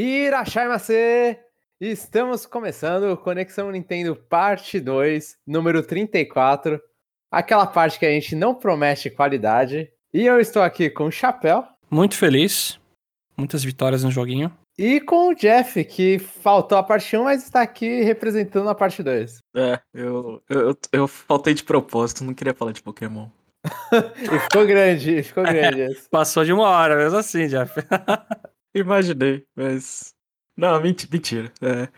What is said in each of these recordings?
Irachai Estamos começando Conexão Nintendo Parte 2, número 34. Aquela parte que a gente não promete qualidade. E eu estou aqui com o Chapéu. Muito feliz. Muitas vitórias no joguinho. E com o Jeff, que faltou a parte 1, mas está aqui representando a parte 2. É, eu, eu, eu faltei de propósito, não queria falar de Pokémon. e ficou grande, ficou grande. É, passou de uma hora, mesmo assim, Jeff. Imaginei, mas. Não, mentira. É,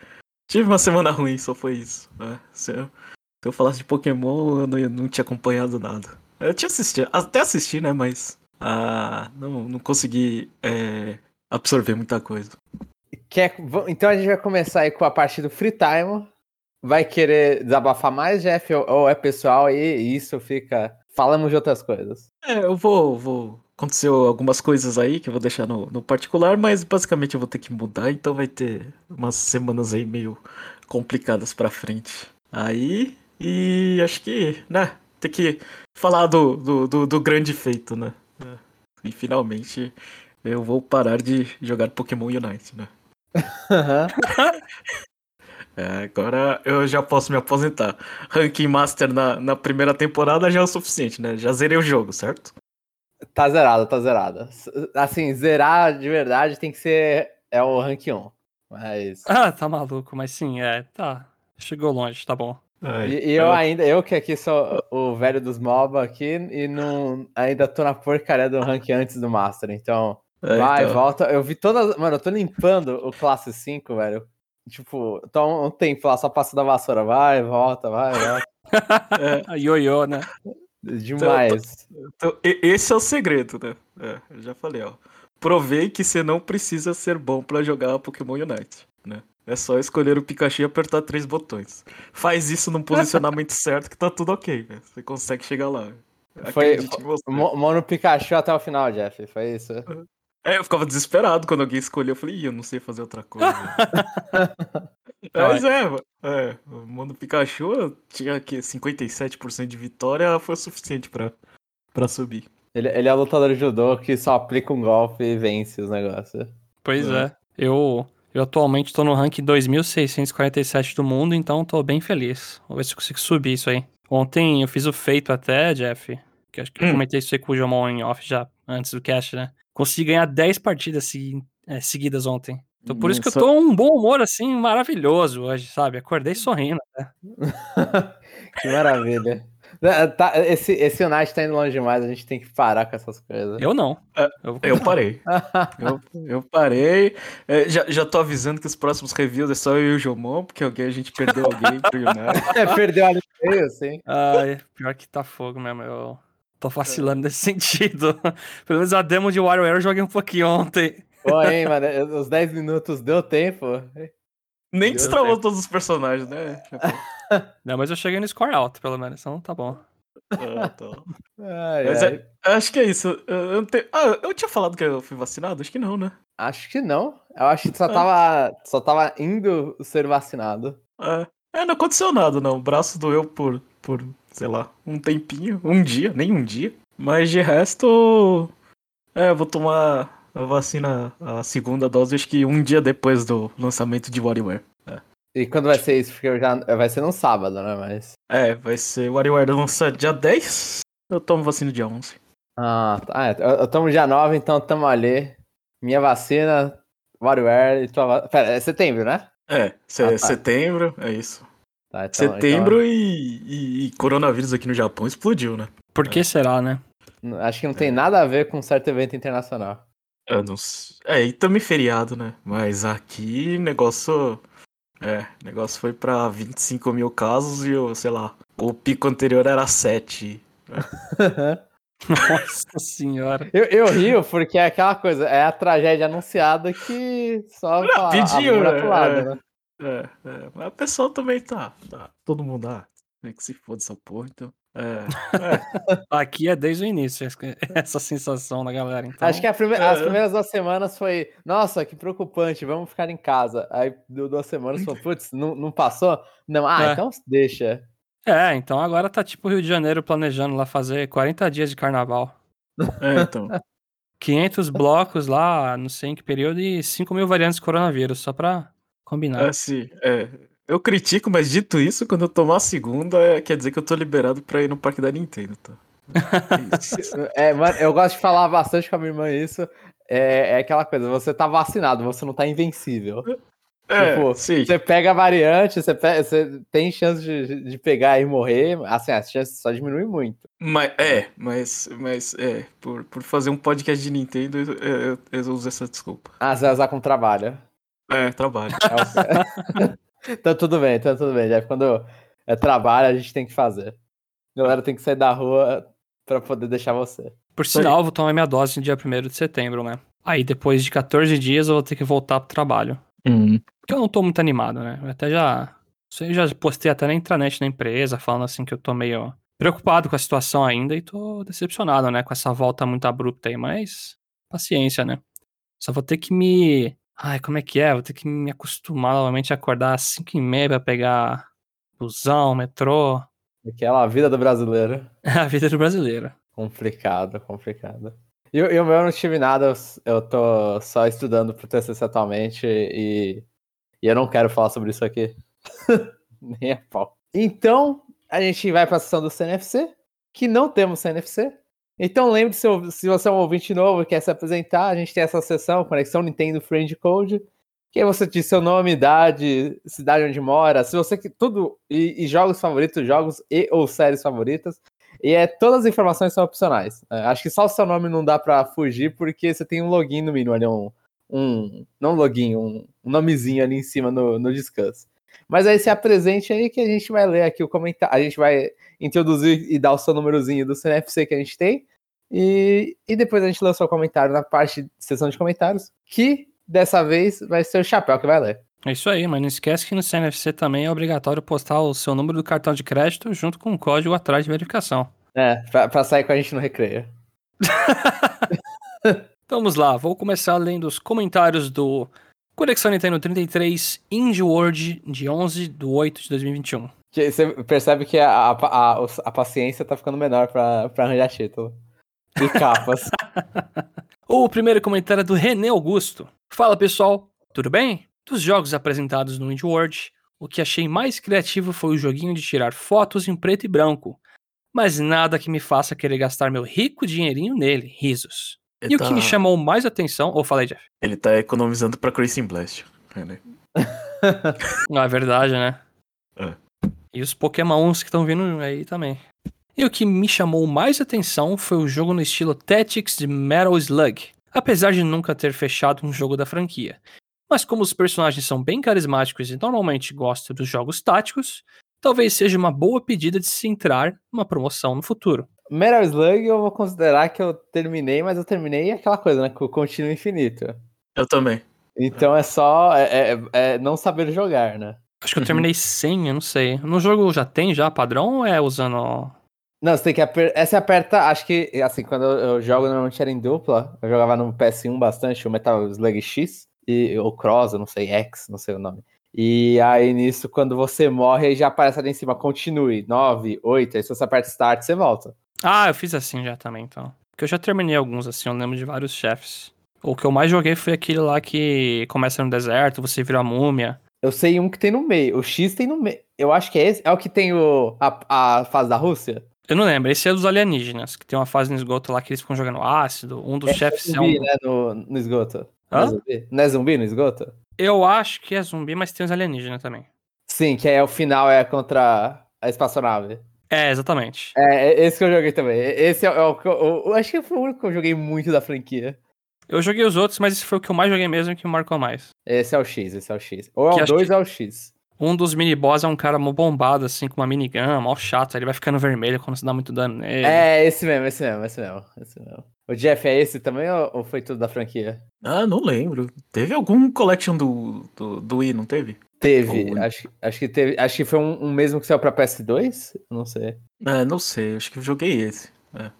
tive uma semana ruim, só foi isso. É, se, eu, se, eu, falasse de Pokémon, eu não, eu não, tinha acompanhado nada. Eu tinha assistido, até assisti, né? Mas. Ah, não, não consegui é, absorver muita coisa. Quer, então a gente vai começar aí com a parte do Free Time. Vai querer desabafar mais, Jeff? Ou, ou é pessoal e isso fica. Falamos de outras coisas. É, eu vou, vou aconteceu algumas coisas aí que eu vou deixar no, no, particular, mas basicamente eu vou ter que mudar, então vai ter umas semanas aí meio complicadas pra frente. Aí, e acho que, né, tem que falar do, do, do, do grande feito, né? É. E finalmente eu vou parar de jogar Pokémon Unite, né? é, agora eu já posso me aposentar. Ranking Master na, na primeira temporada já é o suficiente, né? Já zerei o jogo, certo? Tá zerado, tá zerado. Assim, zerar de verdade tem que ser é o rank 1. Mas. Ah, tá maluco, mas sim, é, tá. Chegou longe, tá bom. e, e, eu ainda, eu que aqui sou o velho dos MOBA aqui e não, ainda tô na porcaria do rank antes do Master, então. É, vai, então. volta. Eu vi todas. Mano, eu tô limpando o classe 5, velho. Tipo, tô um tempo lá só passando a vassoura. Vai, volta, vai, volta. é. Ioiô, né? Demais. Então, então, esse é o segredo, né? É, eu já falei, ó. Provei que você não precisa ser bom para jogar Pokémon Unite, né? É só escolher o Pikachu e apertar três botões. Faz isso no posicionamento certo que tá tudo ok, né? Você consegue chegar lá. Foi Mono Pikachu até o final, Jeff. Foi isso. É, eu ficava desesperado quando alguém escolheu. Eu falei, Ih, eu não sei fazer outra coisa. Mas é, é, o Mono Pikachu tinha aqui 57% de vitória, foi o suficiente pra, pra subir. Ele, ele é o lutador de judô que só aplica um golpe e vence os negócios. Pois é. é. Eu, eu atualmente tô no rank 2647 do mundo, então tô bem feliz. Vou ver se eu consigo subir isso aí. Ontem eu fiz o feito até, Jeff, que acho que hum. eu comentei isso aí com o Jomon em off já, antes do cast, né? Consegui ganhar 10 partidas é, seguidas ontem. Então por isso que eu tô um bom humor, assim, maravilhoso hoje, sabe? Acordei sorrindo, né? que maravilha. É, tá, esse, esse Unite tá indo longe demais, a gente tem que parar com essas coisas. Eu não. É, eu, eu, parei. eu, eu, parei. É, já, já tô avisando que os próximos reviews é só eu e o Jomon, porque alguém, a gente perdeu alguém pro United. É, perdeu ali meio, sim. Ai, pior que tá fogo mesmo. Eu tô vacilando nesse sentido. Pelo menos a demo de WarioWare eu joguei um pouquinho ontem. Pô, hein, mano, os 10 minutos deu tempo. Nem destravou todos os personagens, né? Não, mas eu cheguei no score alto, pelo menos, então tá bom. Ah, tá. ai, mas ai. É, acho que é isso. Eu, eu, te... ah, eu tinha falado que eu fui vacinado? Acho que não, né? Acho que não. Eu acho que só, é. tava, só tava indo ser vacinado. É. é, não aconteceu nada, não. O braço doeu por, por, sei lá, um tempinho, um dia, nem um dia. Mas de resto, é, eu vou tomar a vacina, a segunda dose, acho que um dia depois do lançamento de WarioWare. É. E quando vai ser isso? Porque já vai ser no sábado, né? Mas... É, vai ser. WarioWare lança dia 10, eu tomo vacina dia 11. Ah, tá. É, eu, eu tomo dia 9, então tamo ali. Minha vacina, WarioWare e tua Pera, é setembro, né? É, ah, tá. setembro, é isso. Tá, então, setembro então... E, e, e, coronavírus aqui no Japão explodiu, né? Por que é. será, né? Acho que não tem nada a ver com um certo evento internacional. Sei. É, e também feriado, né? Mas aqui negócio. É, negócio foi pra 25 mil casos e, eu, sei lá, o pico anterior era 7. Né? Nossa senhora. Eu, eu rio porque é aquela coisa, é a tragédia anunciada que só não, pediu, né? Lado, é, né? É, é, mas o pessoal também tá, tá. Todo mundo, ah, tem que se foda essa porra, então. É, é. Aqui é desde o início essa sensação da galera. Então... Acho que prime... é. as primeiras duas semanas foi, nossa, que preocupante, vamos ficar em casa. Aí deu duas semanas, falou, putz, não, não passou? Não, ah, é. então deixa. É, então agora tá tipo Rio de Janeiro planejando lá fazer 40 dias de carnaval. É, então. 500 blocos lá, não sei em que período, e 5 mil variantes de coronavírus, só pra combinar. É, sim, é. Eu critico, mas dito isso, quando eu tomar a segunda, é, quer dizer que eu tô liberado pra ir no parque da Nintendo, tá? é, mano, eu gosto de falar bastante com a minha irmã isso. É, é aquela coisa, você tá vacinado, você não tá invencível. É, tipo, sim. Você pega a variante, você, pega, você tem chance de, de pegar e morrer, assim, a chance só diminui muito. Mas, é, mas, mas é, por, por fazer um podcast de Nintendo, eu, eu, eu uso essa desculpa. Ah, você vai usar com trabalho. É, trabalho. então tudo bem, então tudo bem. Já quando é trabalho, a gente tem que fazer. A galera tem que sair da rua para poder deixar você. Por sinal, eu vou tomar minha dose no dia 1 de setembro, né? Aí depois de 14 dias eu vou ter que voltar pro trabalho. Uhum. Porque eu não tô muito animado, né? Eu até já. Eu já postei até na intranet da empresa, falando assim que eu tô meio preocupado com a situação ainda e tô decepcionado, né? Com essa volta muito abrupta aí, mas paciência, né? Só vou ter que me. Ai, como é que é? Vou ter que me acostumar novamente a acordar às 5 e meia pra pegar busão, metrô. Aquela vida do brasileiro. a vida do brasileiro. Complicado, complicado. E, e o meu eu não tive nada, eu tô só estudando pro TCC atualmente e, e eu não quero falar sobre isso aqui. Nem a pau. Então, a gente vai pra sessão do CNFC, que não temos CNFC. Então lembre-se, se você é um ouvinte novo e quer se apresentar, a gente tem essa sessão, Conexão Nintendo Friend Code, que você diz seu nome, idade, cidade onde mora, se você tudo e, e jogos favoritos, jogos e ou séries favoritas. E é, todas as informações são opcionais. É, acho que só o seu nome não dá para fugir, porque você tem um login no mínimo ali, um. um não login, um, um nomezinho ali em cima no, no Discuss. Mas aí se apresente aí que a gente vai ler aqui o comentário. A gente vai introduzir e dar o seu númerozinho do CNFC que a gente tem. E, e depois a gente lança o comentário na parte de sessão de comentários, que dessa vez vai ser o Chapéu que vai ler. É isso aí, mas não esquece que no CNFC também é obrigatório postar o seu número do cartão de crédito junto com o código atrás de verificação. É, pra, pra sair com a gente no recreio. vamos lá, vou começar lendo os comentários do Conexão Nintendo 33 Indie World de 11 de 8 de 2021. Você percebe que a, a, a, a paciência tá ficando menor pra, pra arranjar título. E capas. o primeiro comentário é do René Augusto. Fala pessoal, tudo bem? Dos jogos apresentados no Indie World, o que achei mais criativo foi o joguinho de tirar fotos em preto e branco, mas nada que me faça querer gastar meu rico dinheirinho nele, risos. Ele e tá... o que me chamou mais atenção, ou falei, Jeff? Ele tá economizando pra Crazy Blast. Né? Não, é verdade, né? É. E os Pokémons que estão vindo aí também. E o que me chamou mais atenção foi o jogo no estilo Tactics de Metal Slug, apesar de nunca ter fechado um jogo da franquia. Mas como os personagens são bem carismáticos e normalmente gosto dos jogos táticos, talvez seja uma boa pedida de se entrar numa promoção no futuro. Metal Slug eu vou considerar que eu terminei, mas eu terminei aquela coisa, né? Com o contínuo infinito. Eu também. Então é só é, é, é não saber jogar, né? Acho que eu terminei sem, eu não sei. No jogo já tem já padrão ou é usando. Não, você tem que apertar. Essa aperta, acho que, assim, quando eu jogo normalmente era em dupla, eu jogava no PS1 bastante, o Metal Slug X, e, ou Cross, eu não sei, X, não sei o nome. E aí nisso, quando você morre, aí já aparece ali em cima, continue, 9, 8, aí se você aperta start, você volta. Ah, eu fiz assim já também, então. Porque eu já terminei alguns assim, eu lembro de vários chefes. O que eu mais joguei foi aquele lá que começa no deserto, você vira a múmia. Eu sei um que tem no meio, o X tem no meio. Eu acho que é esse, é o que tem o, a, a fase da Rússia? Eu não lembro, esse é dos alienígenas, que tem uma fase no esgoto lá que eles ficam jogando ácido, um dos é chefes zumbi, é um... né, no, no esgoto. Não é, zumbi? não é zumbi no esgoto? Eu acho que é zumbi, mas tem os alienígenas também. Sim, que é o final é contra a espaçonave. É, exatamente. É, é esse que eu joguei também. Esse é, é o que eu, eu, eu, acho que foi o único que eu joguei muito da franquia. Eu joguei os outros, mas esse foi o que eu mais joguei mesmo e que me marcou mais. Esse é o X, esse é o X. Ou é o 2 ou é o X. Um dos mini-boss é um cara mó bombado, assim, com uma minigun, mó chato. Ele vai ficando vermelho quando você dá muito dano nele. É, esse mesmo, esse mesmo, esse mesmo. Esse mesmo. O Jeff é esse também ou foi tudo da franquia? Ah, não lembro. Teve algum collection do, do, do Wii, não teve? Teve, acho, acho que teve. Acho que foi um, um mesmo que saiu pra PS2? Não sei. É, não sei, acho que eu joguei esse. É.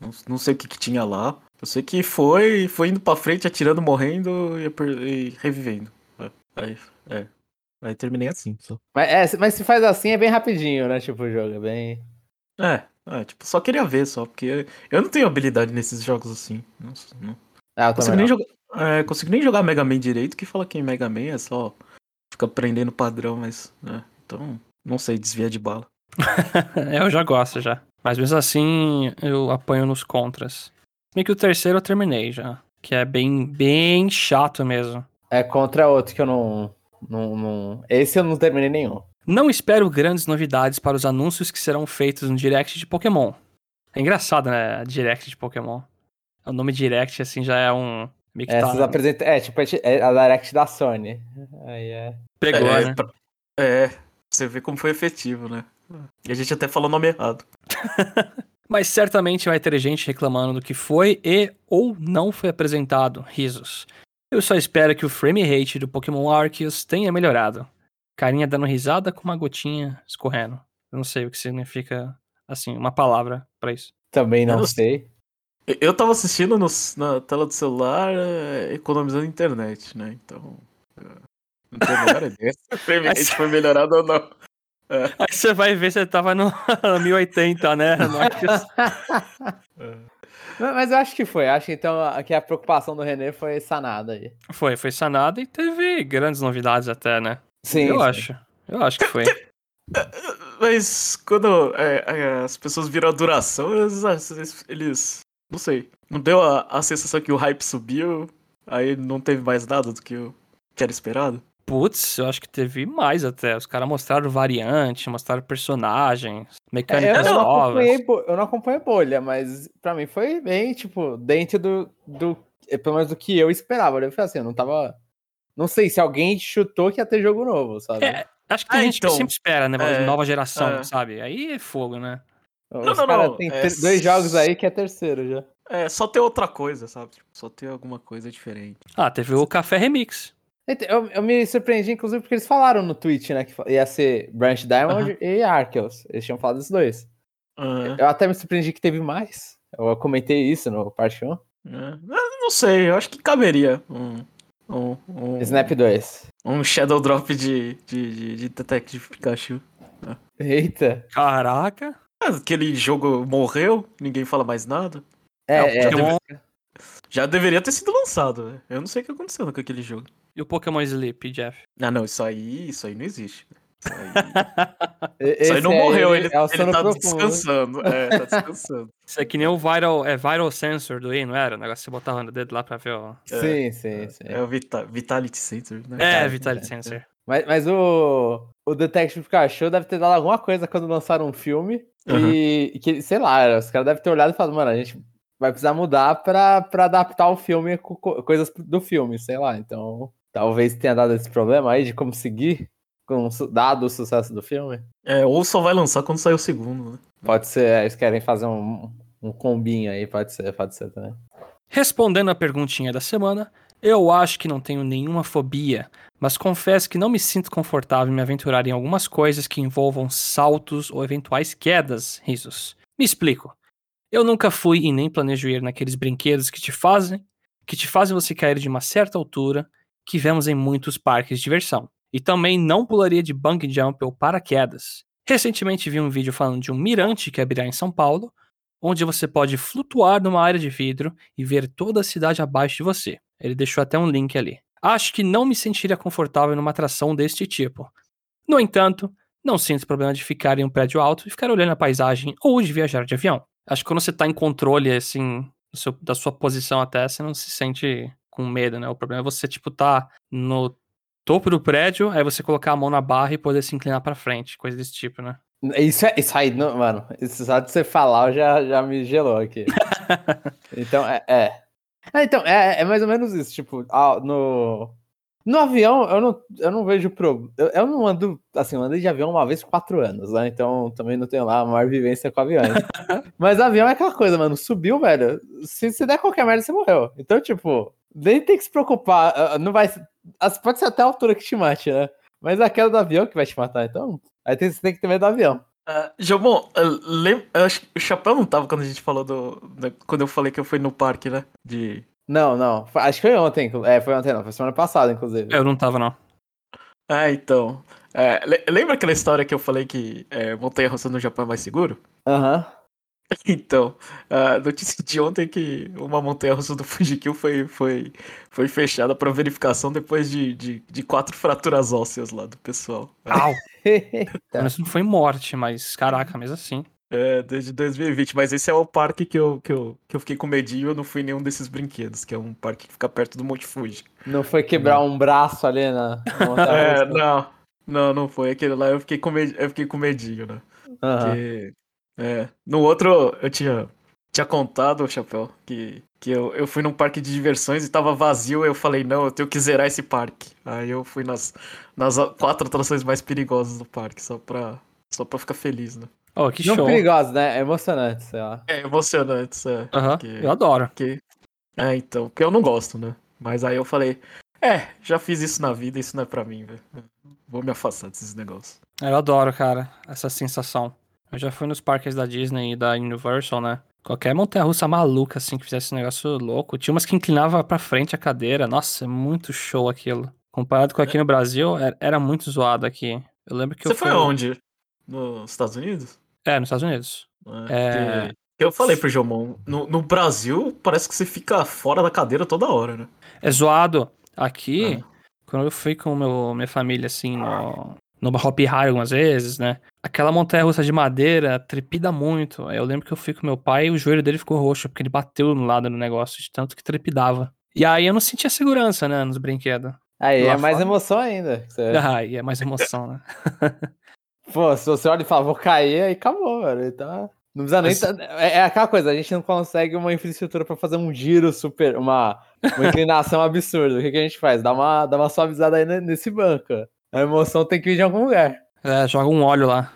Não, não sei o que, que tinha lá. Eu sei que foi, foi indo pra frente, atirando, morrendo e, e revivendo. É. Aí, é. Aí terminei assim. Só. Mas, é, mas se faz assim é bem rapidinho, né? Tipo, o jogo é bem. É, É, tipo, só queria ver só, porque eu não tenho habilidade nesses jogos assim. Não, não. Ah, eu consigo, nem não. jogar, é, consigo nem jogar Mega Man direito, que fala que em Mega Man é só fica aprendendo padrão, mas. É, então, não sei, desvia de bala. eu já gosto já. Mas mesmo assim, eu apanho nos contras. Bem que o terceiro eu terminei já. Que é bem, bem chato mesmo. É contra outro que eu não, não, não. Esse eu não terminei nenhum. Não espero grandes novidades para os anúncios que serão feitos no Direct de Pokémon. É engraçado, né? Direct de Pokémon. O nome Direct, assim, já é um. Que É, tá- vocês apresentam- é, tipo, é a Direct da Sony. Aí é. Pegou, é, né? pra- é, você vê como foi efetivo, né? E a gente até falou o nome errado. Mas certamente vai ter gente reclamando do que foi e ou não foi apresentado. Risos. Eu só espero que o frame rate do Pokémon Arceus tenha melhorado. Carinha dando risada com uma gotinha escorrendo. Eu não sei o que significa, assim, uma palavra pra isso. Também não Eu não sei. Eu- Eu tava assistindo no- na tela do celular, é, economizando internet, né? Então. é, Não tenho a menor ideia se o frame rate foi melhorado ou não. Aí você vai ver se você tava no 1080, né? No Arceus. Mas eu acho que foi. Acho que então a- que a preocupação do René foi sanada aí. Foi, foi sanado e teve grandes novidades até, né? Sim. eu sim. acho. Eu acho que foi. Mas quando é, é, as pessoas viram a duração, eles, eles- eles- Não sei. Não deu a, a sensação que o hype subiu, aí não teve mais nada do que o que era esperado? Putz, eu acho que teve mais até. Os caras mostraram variante, mostraram personagens, É, eu, mecânicas eu não novas. eu não acompanhei bolha, mas pra mim foi bem, tipo, dentro do, do. eh, Pelo menos do que eu esperava. Eu falei assim, eu não tava. Não sei se alguém chutou que ia ter jogo novo, sabe? É, Acho que tem Ah, gente então, que sempre espera, né? é, nova geração, é. sabe? Aí é fogo, né? Os não, não, caras não, têm é dois jogos aí que é terceiro já. É, só ter outra coisa, sabe? Tipo, Só ter alguma coisa diferente. Ah, teve o Café Remix. Eu, eu me surpreendi, inclusive, porque eles falaram no Twitch, né? Que ia ser Branch Diamond e Arceus. Eles tinham falado dos dois. Ah, Eu até me surpreendi que teve mais. Eu comentei isso no parte 1. é. Eu Não sei, eu acho que caberia um. Um, um, Snap 2. um Shadow Drop de, de, de, de Detective Pikachu. Eita. Caraca. Ah, Aquele jogo morreu, ninguém fala mais nada. É, É, é, Pokémon Já deveria ter sido lançado, né? Eu não sei o que aconteceu com aquele jogo. E o Pokémon Sleep, Jeff. Ah, não, isso aí, isso aí não existe. Isso aí, isso aí não é morreu, ele, ele, é o ele tá profundo. descansando. É, tá descansando. Isso é que nem o Viral, é Viral Sensor do Wii, não era? O negócio que você botava no dedo lá pra ver o... Sim, sim, sim. É o Vita- Vitality Center, né? É, Vitality Vitality Sensor. Sensor. Mas, mas o, o Detective Pikachu deve ter dado alguma coisa quando lançaram um filme. E, e que, sei lá, os caras devem ter olhado e falado, mano, a gente vai precisar mudar pra, pra adaptar o filme com co- coisas do filme, sei lá. Então, talvez tenha dado esse problema aí de como seguir, com, o su- dado o sucesso do filme. É, ou só vai lançar quando sair o segundo, né? Pode ser, eles querem fazer um, um combinho aí, pode ser, pode ser também. Respondendo a perguntinha da semana, eu acho que não tenho nenhuma fobia, mas confesso que não me sinto confortável em me aventurar em algumas coisas que envolvam saltos ou eventuais quedas, risos. Me explico. Eu nunca fui e nem planejo ir naqueles brinquedos que te fazem, que te fazem você cair de uma certa altura, que vemos em muitos parques de diversão. E também não pularia de bungee jump ou paraquedas. Recentemente vi um vídeo falando de um mirante que abrirá em São Paulo, onde você pode flutuar numa área de vidro e ver toda a cidade abaixo de você. Ele deixou até um link ali. Acho que não me sentiria confortável numa atração deste tipo. No entanto, não sinto problema de ficar em um prédio alto e ficar olhando a paisagem ou de viajar de avião. Acho que quando você tá em controle, assim, seu- da sua posição até, você não se sente com medo, né? O problema é você, tipo, tá no topo do prédio, aí você colocar a mão na barra e poder se inclinar pra frente, coisa desse tipo, né? Isso, é- isso aí, não- mano, isso só de você falar já, já me gelou aqui. então, é. é. É, então, é, é mais ou menos isso. Tipo, ah, no, no avião, eu não, eu não vejo problema. Eu, eu não ando. Assim, eu andei de avião uma vez por quatro anos, né? Então também não tenho lá a maior vivência com aviões. Mas avião é aquela coisa, mano. Subiu, velho. Se, se der qualquer merda, você morreu. Então, tipo, nem tem que se preocupar. ah, Não vai. Pode ser até a altura que te mate, né? Mas é aquela do avião que vai te matar. Então, aí tem, você tem que ter medo do avião. Uh, eu acho que o chapéu não tava quando a gente falou do. da- quando eu falei que eu fui no parque, né? De. Não, não. Acho que foi ontem. É, foi ontem, não. Foi semana passada, inclusive. Eu não tava, não. Ah, então. É, le- lembra aquela história que eu falei que é, montanha russa no Japão é mais seguro? Aham. Então, a notícia de ontem é que uma montanha russa do Fujikill foi, foi, foi fechada para verificação depois de, de, de, quatro fraturas ósseas lá do pessoal. Au! Isso não foi morte, mas caraca, mesmo assim. É, desde 2020, mas esse é o parque que eu, que eu, que eu fiquei com medinho, eu não fui em nenhum desses brinquedos, que é um parque que fica perto do Monte Fuji. Não foi quebrar não. um braço ali na. é, não, não, não foi. Aquele lá eu fiquei com, med... eu fiquei com medinho, né? Uhum. Porque, é, no outro eu tinha, tinha contado, Chapéu, que, que eu, eu fui num parque de diversões e tava vazio, eu falei, não, eu tenho que zerar esse parque. Aí eu fui nas, nas quatro atrações mais perigosas do parque, só pra, só pra ficar feliz, né? Oh, que Não show. perigosos, né? É emocionante, sei lá. É emocionante, é. Uhum, que, eu adoro. Que, é, então, porque eu não gosto, né? Mas aí eu falei, é, já fiz isso na vida, isso não é pra mim, velho. Vou me afastar desses negócios. Eu adoro, cara, essa sensação. Eu já fui nos parques da Disney e da Universal, né? Qualquer montanha-russa maluca, assim, que fizesse um negócio louco. Tinha umas que inclinava pra frente a cadeira. Nossa, é muito show aquilo. Comparado com aqui no Brasil, era muito zoado aqui. Eu lembro que Você eu fui... foi onde? Nos Estados Unidos? É, nos Estados Unidos. É, é... Eu falei pro Jomon, no, no, Brasil parece que você fica fora da cadeira toda hora, né? É zoado. Aqui, ah. quando eu fui com meu, minha família, assim, no, no Hop High algumas vezes, né? Aquela montanha russa de madeira trepida muito. Eu lembro que eu fui com meu pai e o joelho dele ficou roxo, porque ele bateu no lado do negócio, de tanto que trepidava. E aí eu não sentia segurança, né, nos brinquedos. Aí é mais emoção ainda. Você... Ah, aí é mais emoção, né? Pô, se você olha e fala, vou cair, aí acabou, velho. Então, não precisa nem. Mas... É, é, aquela coisa, a gente não consegue uma infraestrutura para fazer um giro super. Uma, uma inclinação absurda. O que, que a gente faz? Dá uma, dá uma suavizada aí nesse banco. A emoção tem que vir de algum lugar. É, joga um óleo lá.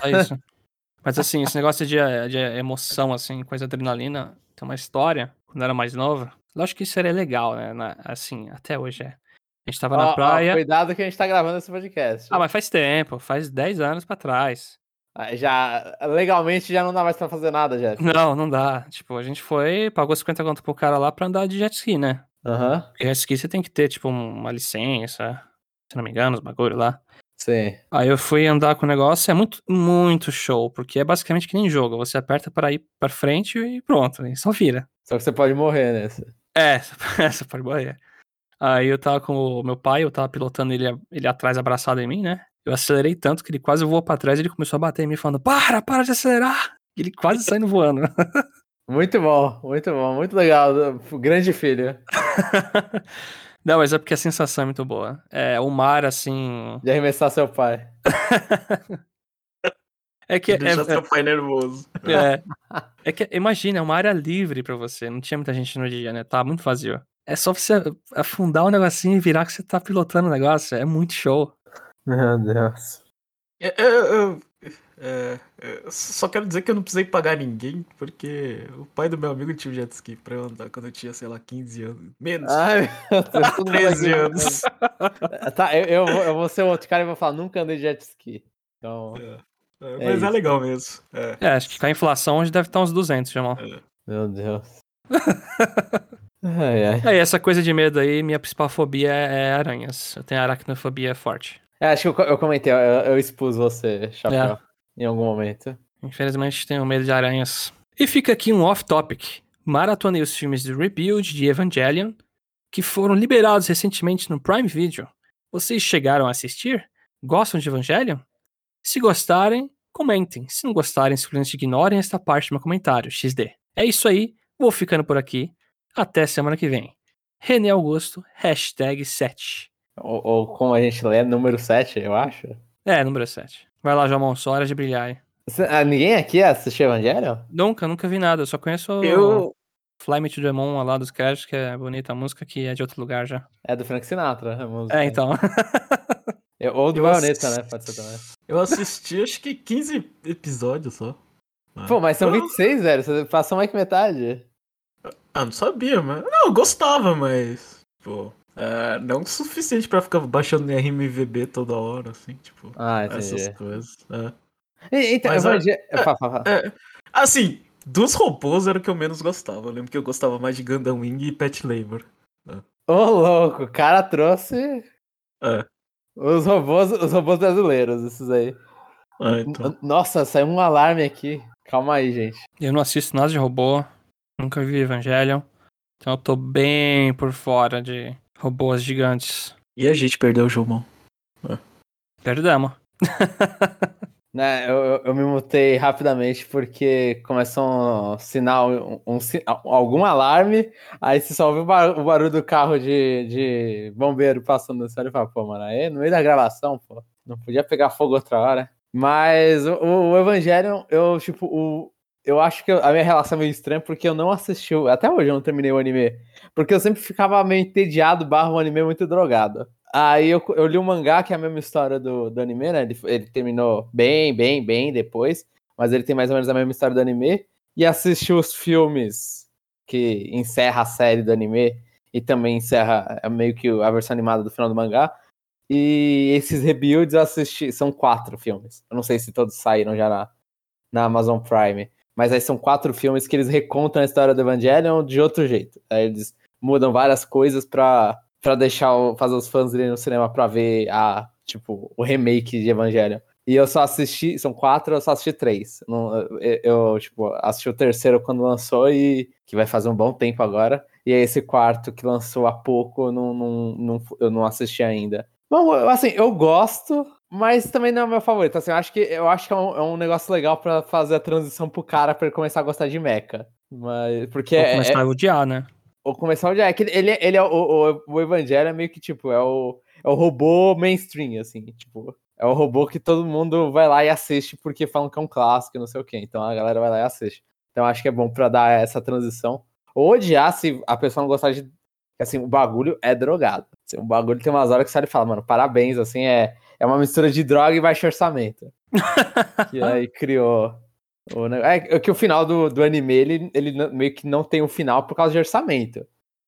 Só isso. Mas assim, esse negócio de, de emoção, assim, coisa adrenalina, tem uma história, quando eu era mais novo. Lógico que isso seria legal, né? Na, assim, até hoje é. A gente tava ó, na praia. Ó, cuidado que a gente tá gravando esse podcast. Ah, mas faz tempo, faz 10 anos pra trás. Ah, já, legalmente já não dá mais pra fazer nada, Jeff. Não, não dá. Tipo, a gente foi, pagou 50 conto pro cara lá pra andar de jet ski, né? Aham. Uhum. jet ski você tem que ter, tipo, uma licença, se não me engano, os bagulho lá. Sim. Aí eu fui andar com o negócio, é muito, muito show, porque é basicamente que nem jogo. Você aperta para ir pra frente e pronto, e só vira. Só que você pode morrer nessa. É, você pode morrer. Aí eu tava com o meu pai, eu tava pilotando ele, ele atrás, abraçado em mim, né? Eu acelerei tanto que ele quase voou pra trás e ele começou a bater em mim, falando: Para, para de acelerar! E ele quase saindo voando. Muito bom, muito bom, muito legal. Grande filho. Não, mas é porque a sensação é muito boa. É, o mar, assim. De arremessar seu pai. é que. Deixa é, seu pai nervoso. É. É que, imagina, é uma área livre pra você. Não tinha muita gente no dia, né? Tava muito vazio. É só você afundar o negocinho e virar que você tá pilotando o negócio. É muito show. Meu Deus. Eu, eu, é, é, só quero dizer que eu não precisei pagar ninguém, porque o pai do meu amigo tinha um jet ski pra eu andar quando eu tinha, sei lá, 15 anos. Menos. Ai, meu Deus, 13 anos. tá, eu, eu, vou, eu vou ser o outro cara e vou falar, nunca andei de jet ski. Então. É, é, mas é, legal mesmo. É. acho que com a inflação hoje deve estar uns 200, Jamal. Meu Deus. ai, ai. É, essa coisa de medo aí, minha principal fobia é, aranhas. Eu tenho aracnofobia forte. É, acho que eu, eu comentei, eu, eu, expus você, Chapéu, é. em algum momento. Infelizmente tenho medo de aranhas. E fica aqui um off-topic. Maratonei os filmes de Rebuild de Evangelion, que foram liberados recentemente no Prime Video. Vocês chegaram a assistir? Gostam de Evangelion? Se gostarem, comentem. Se não gostarem, simplesmente ignorem esta parte do meu comentário, XD. É isso aí, vou ficando por aqui. Até semana que vem. René Augusto, hashtag 7. Ou, ou, como a gente lê, número 7, eu acho. É, número 7. Vai lá, João, só hora de brilhar aí. Ah, ninguém aqui assistiu Evangelho? Nunca, nunca vi nada. Eu só conheço eu... Fly Me to the Moon lá dos créditos, que é bonita a música, que é de outro lugar já. É do Frank Sinatra, a música. É, então. eu, ou do Baioneta, assisti... né? Pode ser também. Eu assisti acho que 15 episódios só. Pô, mas são 26, velho. Você passou mais que metade. Ah, não sabia, mas. Não, eu gostava, mas. Pô. É, não o suficiente pra ficar baixando RMVB toda hora, assim, tipo. Ah, entendi. Essas coisas. É. Então, Mas, é, é, assim, dos robôs era o que eu menos gostava. Eu lembro que eu gostava mais de Gundam Wing e Pet Labor. Ô, oh, louco, o cara trouxe. É. Os robôs, os robôs brasileiros, esses aí. É, então. Nossa, saiu um alarme aqui. Calma aí, gente. Eu não assisto nada de robô, nunca vi Evangelion. Então eu tô bem por fora de robôs gigantes. E a gente perdeu o Jumon. É. Perdemos. né, eu, eu, me mutei rapidamente porque começou um sinal, um, um, algum alarme, aí você só ouviu o, bar, o barulho do carro de, de bombeiro passando no céu e fala, pô, mano, aí no meio da gravação, pô, não podia pegar fogo outra hora. Mas o, o Evangelion, eu, tipo, o, eu acho que a minha relação é meio estranha porque eu não assisti, até hoje eu não terminei o anime, porque eu sempre ficava meio entediado, barra um anime muito drogado. Aí eu, eu li o um mangá, que é a mesma história do, do anime, né? Ele, ele terminou bem, bem, bem depois, mas ele tem mais ou menos a mesma história do anime. E assisti os filmes que encerra a série do anime e também encerra é meio que a versão animada do final do mangá. E esses rebuilds eu assisti, são quatro filmes. Eu não sei se todos saíram já na, na Amazon Prime. Mas aí são quatro filmes que eles recontam a história do Evangelion de outro jeito. Aí eles mudam várias coisas pra, pra deixar o, fazer os fãs irem no cinema pra ver a, tipo, o remake de Evangelion. E eu só assisti, são quatro, eu só assisti três. eu, eu, tipo, assisti o terceiro quando lançou e que vai fazer um bom tempo agora. E aí esse quarto que lançou há pouco, não, não, não, eu não assisti ainda. Bom, assim, eu gosto, mas também não é o meu favorito. Assim, eu acho que, eu acho que é, um, é um negócio legal para fazer a transição pro cara pra ele começar a gostar de mecha. Mas, porque Ou começar é, a odiar, né? Ou começar a odiar. É que ele, ele é o, o, o Evangelho é meio que, tipo, é o, é o robô mainstream, assim, tipo. É o robô que todo mundo vai lá e assiste porque falam que é um clássico, não sei o quê. Então a galera vai lá e assiste. Então acho que é bom para dar essa transição. Ou odiar se a pessoa não gostar de assim, o bagulho é drogado. Assim, o bagulho tem umas horas que olha e fala, mano, parabéns, assim, é, é uma mistura de droga e baixo orçamento. que aí criou. O, é, é que o final do, do anime, ele, ele meio que não tem um final por causa de orçamento.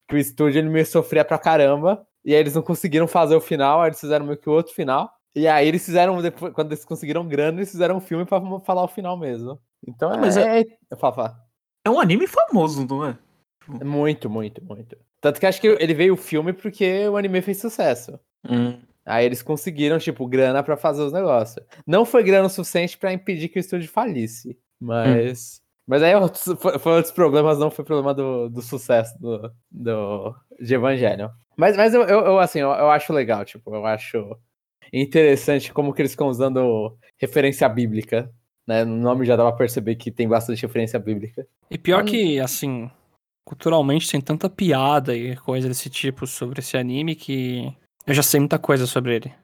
Que o estúdio ele meio sofria pra caramba, e aí eles não conseguiram fazer o final, aí eles fizeram meio que o outro final. E aí eles fizeram, depois, quando eles conseguiram grana, eles fizeram um filme pra falar o final mesmo. Então é. Mas é, é, é, é um anime famoso, não é? Muito, muito, muito. Tanto que acho que ele veio o filme porque o anime fez sucesso. Hum. Aí eles conseguiram, tipo, grana para fazer os negócios. Não foi grana o suficiente para impedir que o estúdio falisse. Mas. Hum. Mas aí foi, outros problemas, não foi problema do, do sucesso do, do, de Evangelho. Mas, mas eu, eu, eu assim, eu, eu, acho legal, tipo, eu acho interessante como que eles estão usando referência bíblica. Né? No nome já dá pra perceber que tem bastante referência bíblica. E pior que, assim, culturalmente tem tanta piada e coisa desse tipo sobre esse anime que eu já sei muita coisa sobre ele.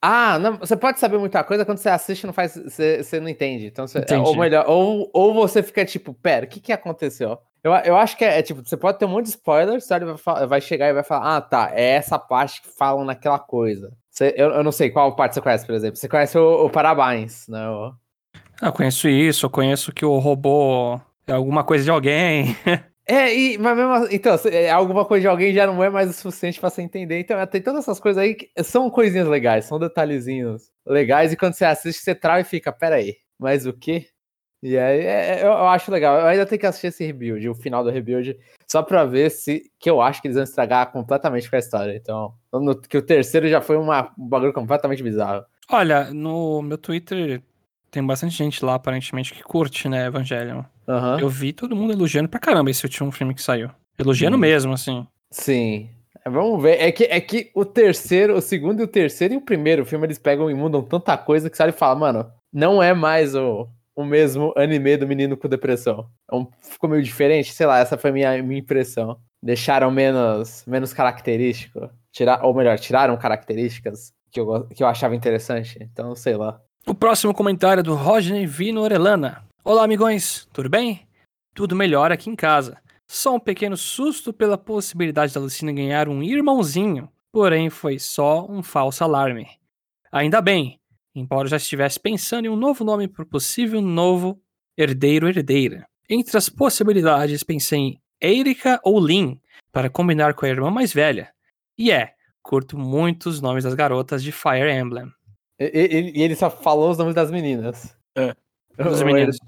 Ah, não, você pode saber muita coisa quando você assiste não faz, você, você não entende. Então você, ou melhor, ou, ou você fica tipo, pera, o que que aconteceu? Eu, eu acho que é, é, tipo, você pode ter um monte de spoilers, você vai, vai chegar e vai falar, ah, tá, é essa parte que falam naquela coisa. Você, eu, eu não sei qual parte você conhece, por exemplo. Você conhece o, o Parabéns, né? O... Ah, eu conheço isso, eu conheço que o robô é alguma coisa de alguém. É, e, mas mesmo assim, então, é, alguma coisa de alguém já não é mais o suficiente para você entender. Então, tem todas essas coisas aí que são coisinhas legais, são detalhezinhos legais, e quando você assiste, você trava e fica, pera aí, mas o quê? E aí, é, eu, eu, acho legal. Eu ainda tenho que assistir esse rebuild, o final do rebuild, só pra ver se. Que eu acho que eles vão estragar completamente com a história. Então, no, que o terceiro já foi uma, um bagulho completamente bizarro. Olha, no meu Twitter tem bastante gente lá, aparentemente, que curte, né, Evangelion. Uhum. Eu vi todo mundo elogiando pra caramba esse último filme que saiu. Elogiando mesmo, assim. Sim. É, vamos ver. É que, é que o terceiro, o segundo e o terceiro e o primeiro filme eles pegam e mudam tanta coisa que você fala, mano, não é mais o, o mesmo anime do menino com depressão. É um, ficou meio diferente, sei lá, essa foi a minha, minha impressão. Deixaram menos, menos característico. Tirar, ou melhor, tiraram características que eu, que eu achava interessante. Então, sei lá. O próximo comentário é do Rodney Vino Orelana. Olá, amigões, tudo bem? Tudo melhor aqui em casa. Só um pequeno susto pela possibilidade da Lucina ganhar um irmãozinho, porém foi só um falso alarme. Ainda bem, embora já estivesse pensando em um novo nome para o possível novo herdeiro-herdeira. Entre as possibilidades, pensei em Erika ou Lin, para combinar com a irmã mais velha. E é, curto muito os nomes das garotas de Fire Emblem. E, e, ele só falou os nomes das meninas. É. Dos meninos.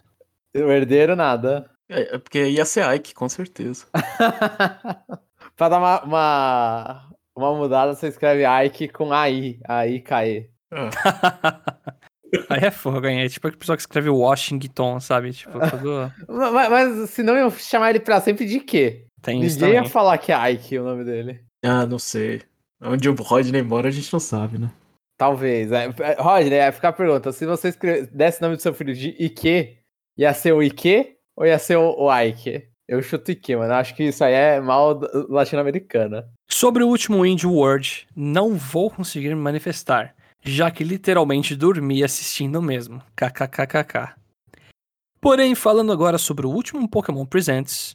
O herdeiro, nada. É, é porque ia ser Ike, com certeza. pra dar uma, uma, uma, mudada, você escreve Ike com AI. AI, KE. É. Aí é fogo, hein? É tipo a pessoa que escreve Washington, sabe? Tipo, tudo... mas, mas se não eu chamar ele pra sempre de quê? Tem Ninguém ia falar que é Ike o nome dele. Ah, não sei. Onde o Rodney mora a gente não sabe, né? Talvez. É, Rodney, é ficar a pergunta: se você desse o nome do seu filho de Ike, ia ser o Ike ou ia ser o, Ike? Eu chuto Ike, mano. Acho que isso aí é mal latino-americana. Sobre o último Indie World, não vou conseguir me manifestar, já que literalmente dormi assistindo mesmo. KKKKK. Porém, falando agora sobre o último Pokémon Presents,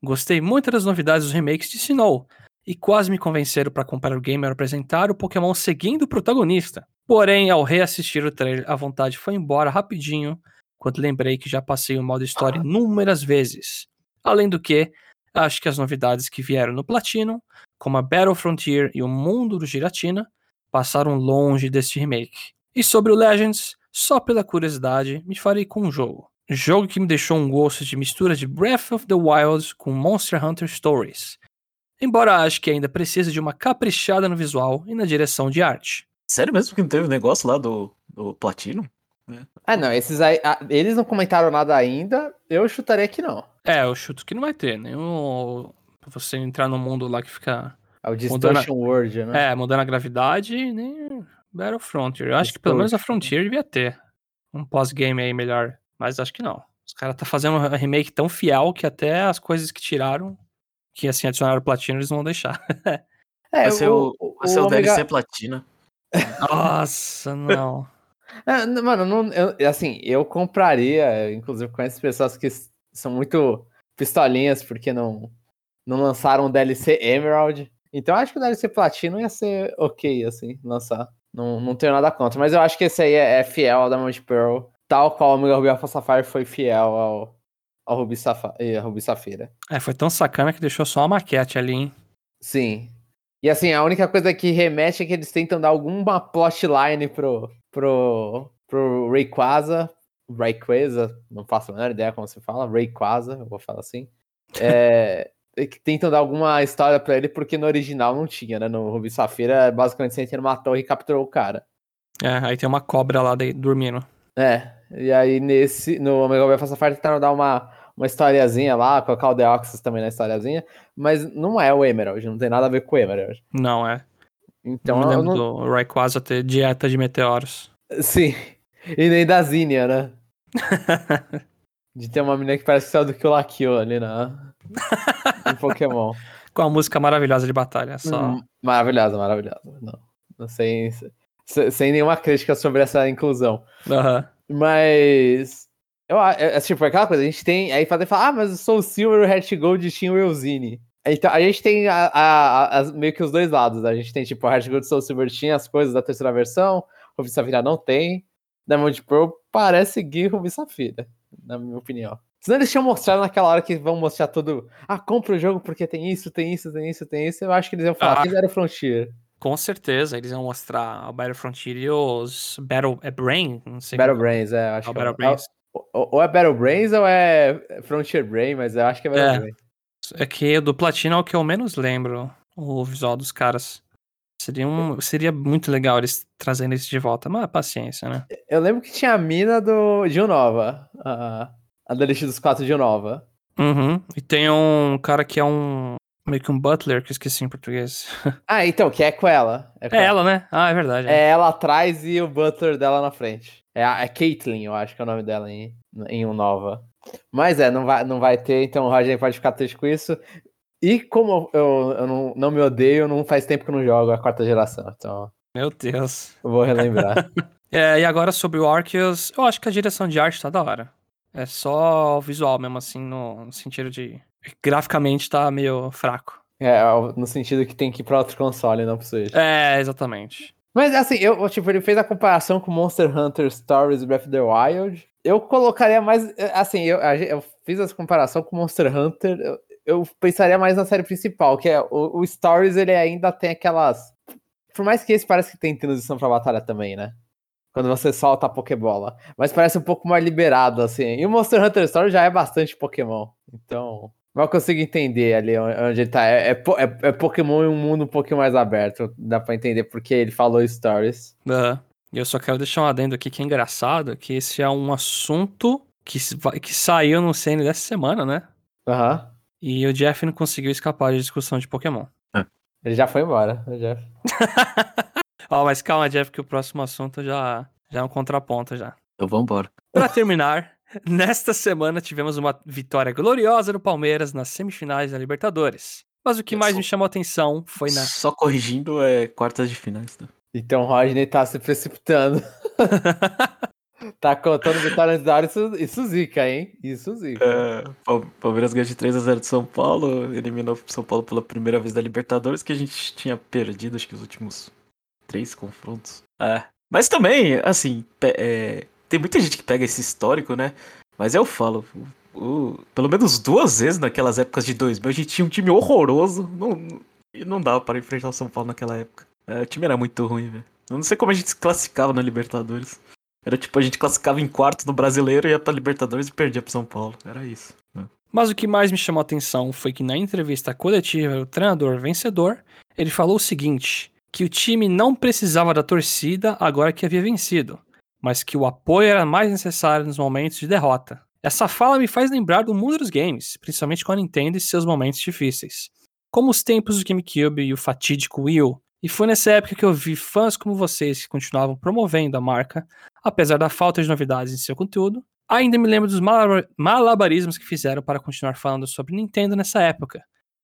gostei muito das novidades dos remakes de Sinnoh, e quase me convenceram para comprar o game ao apresentar o Pokémon seguindo o protagonista. Porém, ao reassistir o trailer, a vontade foi embora rapidinho, quando lembrei que já passei o modo história inúmeras vezes. Além do que, acho que as novidades que vieram no Platino, como a Battle Frontier e o mundo do Giratina, passaram longe deste remake. E sobre o Legends, só pela curiosidade, me farei com um jogo. Jogo que me deixou um gosto de mistura de Breath of the Wild com Monster Hunter Stories. Embora acho que ainda precise de uma caprichada no visual e na direção de arte. Sério mesmo que não teve o negócio lá do, do Platino? É. Ah, não, esses aí, ah, eles não comentaram nada ainda, eu chutaria que não. É, eu chuto que não vai ter, nenhum. Pra você entrar no mundo lá que fica. É o Distortion World, né? É, mudando a gravidade, nem Battle Frontier. Eu acho que pelo menos a Frontier devia ter um pós-game aí melhor, mas acho que não. Os caras tá fazendo um remake tão fiel que até as coisas que tiraram, que assim adicionaram platino, eles vão deixar. é, vai ser o, o, vai ser o, o Omega... DLC platina. Nossa, não. É, mano, não, eu, assim, eu compraria, inclusive conheço pessoas que são muito pistolinhas porque não, não lançaram o DLC Emerald. Então acho que o DLC Platino ia ser ok, assim, lançar. Não, não tenho nada contra. Mas eu acho que esse aí é, é fiel ao Diamond Pearl, tal qual o Omega Ruby Alpha Sapphire foi fiel ao, ao Ruby, Safa, Ruby Safira. É, foi tão sacana que deixou só uma maquete ali, hein? Sim. E assim, a única coisa que remete é que eles tentam dar alguma plotline pro, pro, pro Rayquaza, Rayquaza, não faço a menor ideia como se fala, Rayquaza, eu vou falar assim. É, que tentam dar alguma história para ele, porque no original não tinha, né? No Rubi Safira, basicamente você entra numa torre e capturou o cara. É, aí tem uma cobra lá de, dormindo. É, e aí nesse, no Omega Alpha Safari tentaram dar uma, uma historiazinha lá, colocar o Deoxys também na historiazinha, mas não é o Emerald, não tem nada a ver com o Emerald. Não é. Então, me lembro não... do Rayquaza ter dieta de meteoros. Sim, e nem da Zinnia, né? de ter uma menina que parece que saiu do Kill ali na... em Pokémon. Com a música maravilhosa de batalha, só. Hum, maravilhosa, maravilhosa. Não, não sei... Sem nenhuma crítica sobre essa inclusão. Uhum. Mas... Eu, é, é, tipo, aquela coisa, a gente tem... Aí fazer falar, ah, mas eu sou o Silver, o Heart Gold tinha o Eusine. Então, a gente tem a, a, a, meio que os dois lados. A gente tem, tipo, a Heart Gold Soul Silver tinha as coisas da terceira versão, Ruby Safira não tem. Diamond Pearl parece seguir Ruby Safira, na minha opinião. Senão eles tinham mostrado naquela hora que vão mostrar tudo. Ah, compra o jogo porque tem isso, tem isso, tem isso, tem isso. Eu acho que eles iam falar, ah, fizeram Frontier. Com certeza, eles iam mostrar a Battle Frontier e os Battle é Brain, não sei. Battle Brains, é, acho é, que Battle é, Brains. Ou, é Battle Brains ou é Frontier Brain, mas eu acho que é Battle é. Brain. É que do Platina é o que eu menos lembro, o visual dos caras. Seria, um, seria muito legal eles trazendo isso de volta, mas paciência, né? Eu lembro que tinha a mina do Nova, a, a da lista dos quatro Nova. Uhum. E tem um cara que é um. meio que um butler, que eu esqueci em português. Ah, então, que é com ela. É, com é ela. ela. né? Ah, é verdade. É. é ela atrás e o butler dela na frente. É, a, é Caitlyn, eu acho que é o nome dela em, em um Nova. Mas é, não vai, não vai ter, então o Roger pode ficar triste com isso. E como eu, eu não, não me odeio, não faz tempo que eu não jogo a quarta geração, então. Meu Deus. Eu vou relembrar. é, e agora sobre o Arceus, eu acho que a direção de arte tá da hora. É só o visual mesmo, assim, no, no sentido de. Graficamente tá meio fraco. É, no sentido que tem que ir pra outro console, não pro Switch. É, exatamente. Mas assim, eu, tipo, ele fez a comparação com Monster Hunter Stories Breath of the Wild. Eu colocaria mais. Assim, eu, eu fiz essa comparação com Monster Hunter. Eu, eu pensaria mais na série principal, que é o, o, Stories, ele ainda tem aquelas. Por mais que esse parece que tem transição pra batalha também, né? Quando você solta a Pokébola. Mas parece um pouco mais liberado, assim. E o Monster Hunter Story já é bastante Pokémon. Então. Mal consigo entender ali onde ele tá. É, é, é, é, Pokémon em um mundo um pouquinho mais aberto. Dá pra entender porque ele falou Stories. Uhum. E eu só quero deixar um adendo aqui que é engraçado, que esse é um assunto que, que saiu no CN dessa semana, né? Aham. Uhum. E o Jeff não conseguiu escapar de discussão de Pokémon. É. Ele já foi embora, o Jeff. Ó, oh, mas calma, Jeff, que o próximo assunto já, já é um contraponto já. Eu vou embora. Pra terminar, nesta semana tivemos uma vitória gloriosa do Palmeiras nas semifinais da Libertadores. Mas o que mais me chamou a atenção foi na. Só corrigindo, é quartas de finais, tá? Então o Rodney tá se precipitando. tá contando vitória antes da hora, isso, isso zica, hein? Isso zica. É, Palmeiras ganhou de 3x0 de São Paulo, eliminou São Paulo pela primeira vez da Libertadores, que a gente tinha perdido, acho que os últimos três confrontos. É. Mas também, assim, é, tem muita gente que pega esse histórico, né? Mas eu falo, o, pelo menos duas vezes naquelas épocas de 2000, a gente tinha um time horroroso. Não, e não dava para enfrentar o São Paulo naquela época. É, o time era muito ruim, velho. Eu não sei como a gente se classificava na Libertadores. Era tipo, a gente classificava em quarto no brasileiro, ia pra Libertadores e perdia pro São Paulo. Era isso. É. Mas o que mais me chamou a atenção foi que na entrevista coletiva, o treinador vencedor, ele falou o seguinte: que o time não precisava da torcida agora que havia vencido, mas que o apoio era mais necessário nos momentos de derrota. Essa fala me faz lembrar do mundo dos games, principalmente com a Nintendo e seus momentos difíceis. Como os tempos do GameCube e o fatídico Wii U, e foi nessa época que eu vi fãs como vocês que continuavam promovendo a marca, apesar da falta de novidades em seu conteúdo. Ainda me lembro dos malabarismos que fizeram para continuar falando sobre Nintendo nessa época.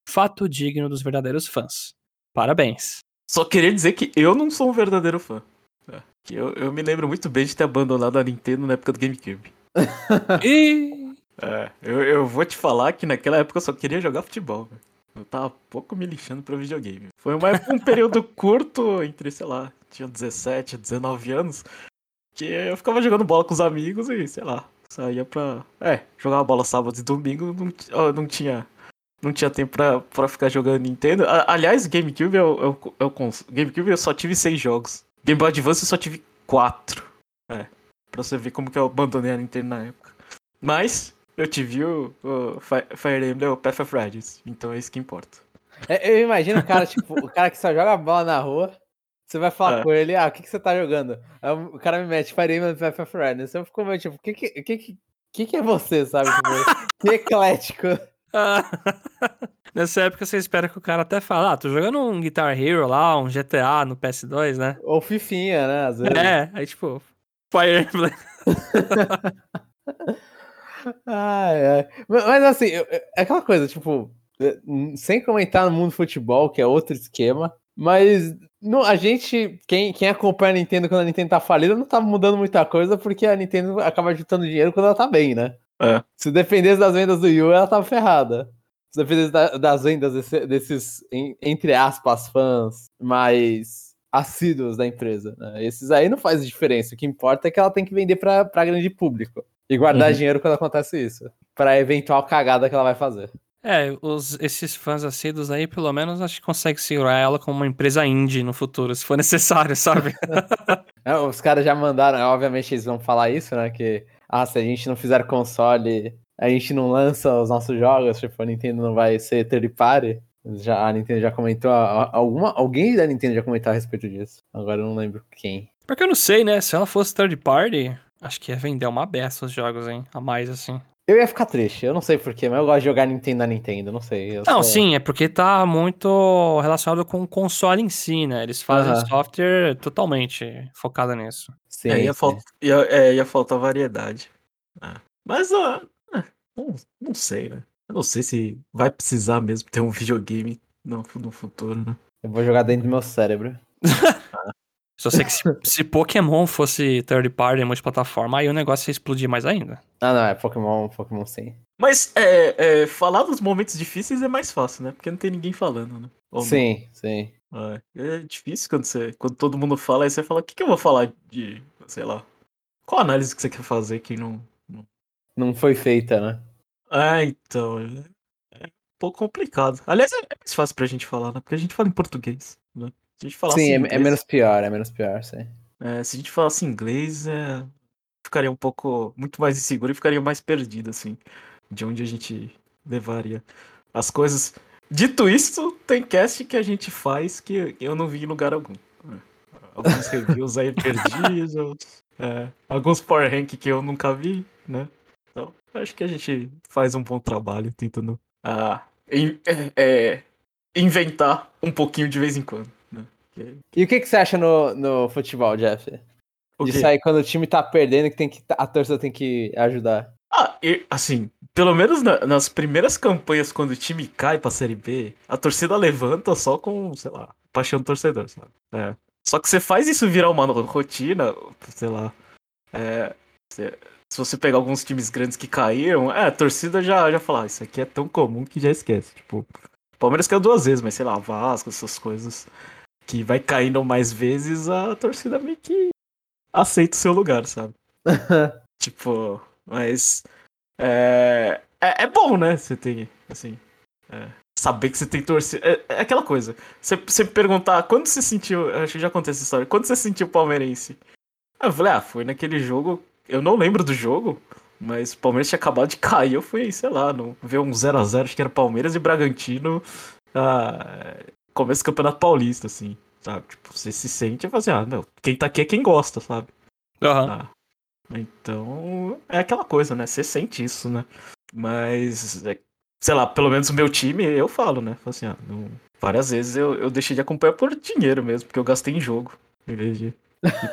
Fato digno dos verdadeiros fãs. Parabéns. Só queria dizer que eu não sou um verdadeiro fã. Eu, eu me lembro muito bem de ter abandonado a Nintendo na época do GameCube. e... É, eu, eu vou te falar que naquela época eu só queria jogar futebol. Eu tava pouco me lixando pra videogame. Foi uma um período curto, entre, sei lá, tinha 17, 19 anos, que eu ficava jogando bola com os amigos e, sei lá, saía pra. É, jogava bola sábado e domingo, não, não tinha. Não tinha tempo pra, pra ficar jogando Nintendo. Aliás, GameCube eu, eu, eu, GameCube eu só tive seis jogos. Game Boy Advance eu só tive quatro. É. Pra você ver como que eu abandonei a Nintendo na época. Mas, eu tive o, o Fire Emblem, o Path of Radiance, então é isso que importa. É, eu imagino o cara, tipo, o cara que só joga bola na rua, você vai falar é. com ele, ah, o que, que você tá jogando? Aí o cara me mete Fire Emblem, Path of Radiance, eu fico meio, tipo, o que que, que, que, que é você, sabe? Tipo, que eclético. Nessa época você espera que o cara até fale, ah, tô jogando um Guitar Hero lá, um GTA no PS2, né? Ou Fifinha, né? Às vezes. É, aí tipo, Fire Emblem. Ai, ai. Mas assim, é aquela coisa, tipo, é, sem comentar no mundo do futebol, que é outro esquema, mas no, a gente, quem, quem acompanha a Nintendo quando a Nintendo tá falida, não tá mudando muita coisa, porque a Nintendo acaba juntando dinheiro quando ela tá bem, né? É. Se dependesse das vendas do Yu, ela tava ferrada. Se dependesse da, das vendas desse, desses, entre aspas, fãs mais assíduos da empresa, né? Esses aí não faz diferença. O que importa é que ela tem que vender para grande público. E guardar uhum. dinheiro quando acontece isso. Pra eventual cagada que ela vai fazer. É, os, esses fãs assíduos aí, pelo menos, acho que consegue segurar ela como uma empresa indie no futuro, se for necessário, sabe? é, os caras já mandaram, obviamente eles vão falar isso, né? Que, ah, se a gente não fizer console, a gente não lança os nossos jogos, tipo, a Nintendo não vai ser third party. Já, a Nintendo já comentou, alguma, alguém da Nintendo já comentou a respeito disso. Agora eu não lembro quem. Porque eu não sei, né? Se ela fosse third party, Acho que ia vender uma beça os jogos, hein? A mais, assim. Eu ia ficar triste, eu não sei porquê, mas eu gosto de jogar Nintendo na Nintendo, não sei. não, sou... sim, é porque tá muito relacionado com o console em si, né? Eles fazem uh -huh. software totalmente focado nisso. Sim, é, ia, sim. Falta, ia, é, ia faltar variedade. Ah. Mas, ó, uh, não, não sei, né? Eu não sei se vai precisar mesmo ter um videogame no, no futuro, né? Eu vou jogar dentro do meu cérebro. ah. Só sei que se, se, Pokémon fosse third party multiplataforma, aí o negócio ia explodir mais ainda. Ah, não, é Pokémon, Pokémon sim. Mas é, é, falar dos momentos difíceis é mais fácil, né? Porque não tem ninguém falando, né? Ou sim, não? sim. É, é, difícil quando, você, quando todo mundo fala, aí você fala, o que, que eu vou falar de, sei lá, qual análise que você quer fazer que não... Não, não foi feita, né? Ah, então, é, é um pouco complicado. Aliás, é mais fácil pra gente falar, né? Porque a gente fala em português, né? Se a gente falasse sim, é, é inglês, é menos pior, é menos pior, sim. É, se a gente falasse inglês, é, ficaria um pouco muito mais inseguro e ficaria mais perdido, assim, de onde a gente levaria as coisas. Dito isso, tem cast que a gente faz que eu não vi em lugar algum. alguns reviews aí perdidos, é, alguns Power Rank que eu nunca vi, né? Então, acho que a gente faz um bom trabalho tentando ah, in, é, é, inventar um pouquinho de vez em quando. E o que, que você acha no, no futebol, Jeff? De sair quando o time tá perdendo que, tem que a torcida tem que ajudar. Ah, e, assim, pelo menos na, nas primeiras campanhas, quando o time cai pra Série B, a torcida levanta só com, sei lá, paixão do torcedor, sabe? É. Só que você faz isso virar uma rotina, sei lá. É, se, se você pegar alguns times grandes que caíram, é, a torcida já, já fala, ah, isso aqui é tão comum que já esquece. Tipo, Palmeiras caiu duas vezes, mas sei lá, Vasco, essas coisas que vai caindo mais vezes, a torcida meio que aceita o seu lugar, sabe? tipo, mas. É, é, é, bom, né? Você tem, assim. É, saber que você tem torcida. É, é, aquela coisa. Você, você perguntar quando você sentiu. Acho que já contei essa história. Quando você sentiu palmeirense? Eu falei, ah, foi naquele jogo. Eu não lembro do jogo, mas o Palmeiras tinha acabado de cair. Eu fui, sei lá, no, ver um 0x0, acho que era Palmeiras e Bragantino. Ah, começo do Campeonato Paulista, assim, sabe? Tipo, você se sente e fala assim, ah, não, quem tá aqui é quem gosta, sabe? Uhum. Ah, então, é aquela coisa, né? Você sente isso, né? Mas, é, sei lá, pelo menos o meu time, eu falo, né? Assim, ah, não... várias vezes eu, eu deixei de acompanhar por dinheiro mesmo, porque eu gastei em jogo, em vez de ir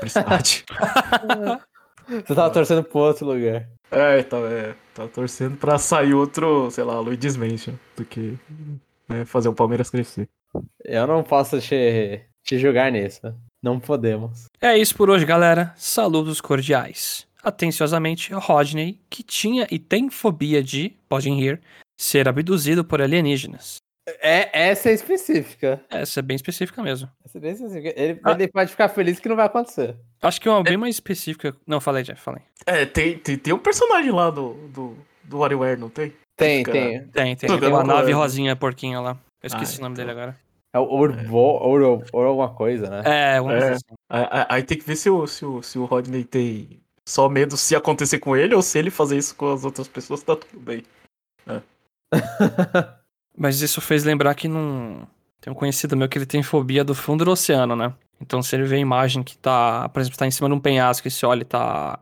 estádio. Você tava torcendo pro outro lugar. É, tava, é, tava torcendo pra sair outro, sei lá, Luigi's Mansion, do que né, fazer o Palmeiras crescer. Eu não posso te, te julgar nisso. Não podemos. É isso por hoje, galera. Saludos cordiais. Atenciosamente, Rodney, que tinha e tem fobia de, podem rir, ser abduzido por alienígenas. É, essa é específica. Essa é bem específica mesmo. Essa é bem específica. Ele, ah. ele pode ficar feliz que não vai acontecer. Acho que uma é. bem mais específica. Não, falei, Jeff, falei. É, tem, tem, tem um personagem lá do, do, do WarioWare, não tem? Tem, tem. Tem, tem. Tem uma nave rosinha porquinha lá. Eu esqueci ah, o nome então. dele agora. É o Urbo, ou, ou alguma coisa, né? É, uma é. Assim. Aí, aí tem que ver se o, se, o, se o Rodney tem só medo se acontecer com ele ou se ele fazer isso com as outras pessoas, tá tudo bem. É. Mas isso fez lembrar que não. Tem um conhecido meu que ele tem fobia do fundo do oceano, né? Então se ele vê a imagem que tá, por exemplo, tá em cima de um penhasco e se olha e tá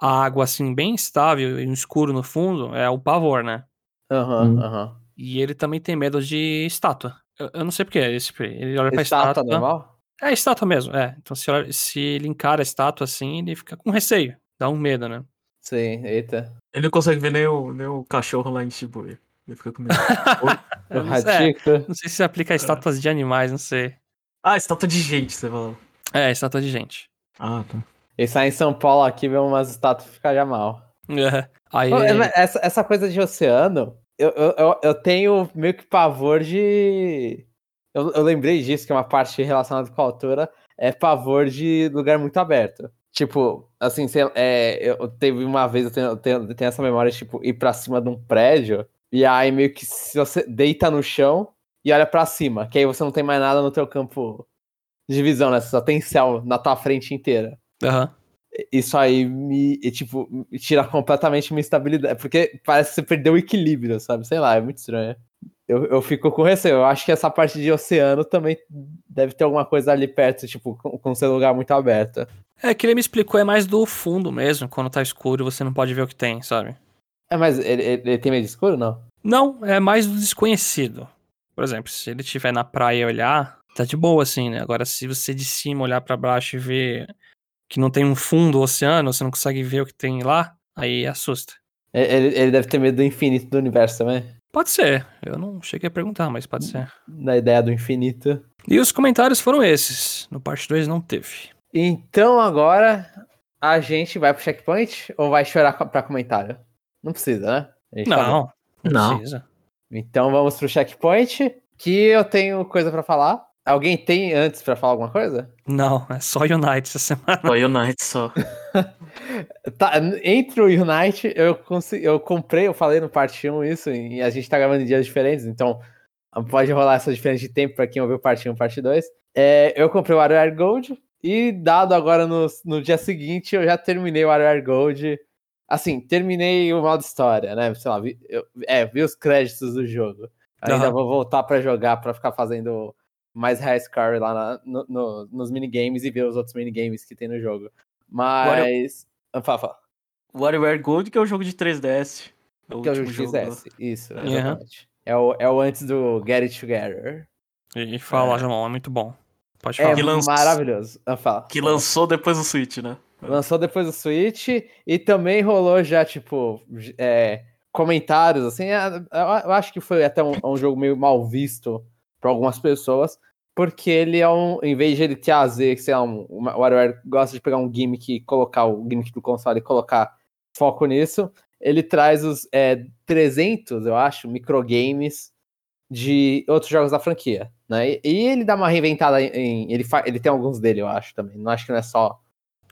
a água assim bem estável e um escuro no fundo, é o pavor, né? Aham, uhum, aham. Uhum. E ele também tem medo de estátua. Eu, eu não sei porquê. Ele olha pra estátua. Estátua normal? É, estátua mesmo, é. Então se, olha, se ele encara a estátua assim, ele fica com receio. Dá um medo, né? Sim, eita. Ele não consegue ver nem o, nem o cachorro lá em Shibuya. Ele fica com medo. não, é, não sei se se aplica a estátuas é. de animais, não sei. Ah, estátua de gente, você falou. É, estátua de gente. Ah, tá. E sai em São Paulo aqui, vê umas estátuas ficar já mal. É. Aí... essa, essa coisa de oceano, eu, eu, eu tenho meio que pavor de. Eu, eu lembrei disso, que é uma parte relacionada com a altura, é pavor de lugar muito aberto. Tipo, assim, sei, é, eu teve uma vez, eu tenho, eu tenho, eu tenho essa memória, tipo, ir pra cima de um prédio, e aí meio que se você deita no chão e olha para cima, que aí você não tem mais nada no teu campo de visão, né? Você só tem céu na tua frente inteira. Aham. Uhum isso aí me, tipo, me tira completamente minha estabilidade. Porque parece que você perdeu o equilíbrio, sabe? Sei lá, é muito estranho. Eu, eu fico com receio. Eu acho que essa parte de oceano também deve ter alguma coisa ali perto, tipo, com, com seu lugar muito aberto. É, que ele me explicou é mais do fundo mesmo. Quando tá escuro, você não pode ver o que tem, sabe? É, mas ele, ele, tem medo de escuro, não? Não, é mais do desconhecido. Por exemplo, se ele estiver na praia e olhar, tá de boa, assim, né? Agora, se você de cima olhar para baixo e ver que não tem um fundo do oceano, você não consegue ver o que tem lá, aí assusta. É, ele, ele deve ter medo do infinito do universo também? Pode ser. Eu não cheguei a perguntar, mas pode ser. Da ideia do infinito. E os comentários foram esses. No parte 2 não teve. Então agora a gente vai pro checkpoint ou vai chorar pra comentário? Não precisa, né? Não, não, não precisa. Então vamos pro checkpoint, que eu tenho coisa para falar. Alguém tem antes para falar alguma coisa? Não, é só Unite essa semana. Só Unite só. tá, entre o Unite, eu, consegui, eu comprei, eu falei no parte 1 isso, e a gente tá gravando em dias diferentes, então pode rolar essa diferença de tempo para quem ouviu parte 1 e parte 2. É, eu comprei o WarioWare Gold, e dado agora no, no dia seguinte, eu já terminei o WarioWare Gold. Assim, terminei o modo história, né? Sei lá, vi, eu, é, vi os créditos do jogo. Ainda uhum. vou voltar para jogar para ficar fazendo mais high score lá na, no, no, nos minigames e ver os outros minigames que tem no jogo. Mas. Wario... Fala, fala. WarioWare Gold, que é o jogo de 3DS. É que é o jogo de 3DS, isso, uhum. exatamente. É, o, é o antes do Get It Together. E, fala, é. João, é muito bom. Pode é falar. É lanç... maravilhoso. Fala. Que lançou depois do Switch, né? Lançou depois do Switch e também rolou já, tipo, é, comentários, assim. É, eu acho que foi até um, um jogo meio mal visto para algumas pessoas, porque ele é um, em vez de ele trazer, sei lá, um, o WarioWare gosta de pegar um gimmick, colocar o gimmick do console e colocar foco nisso, ele traz os é, 300, eu acho, microgames de outros jogos da franquia, né? E, e ele dá uma reinventada em, ele, fa, ele tem alguns dele, eu acho também. Não acho que não é só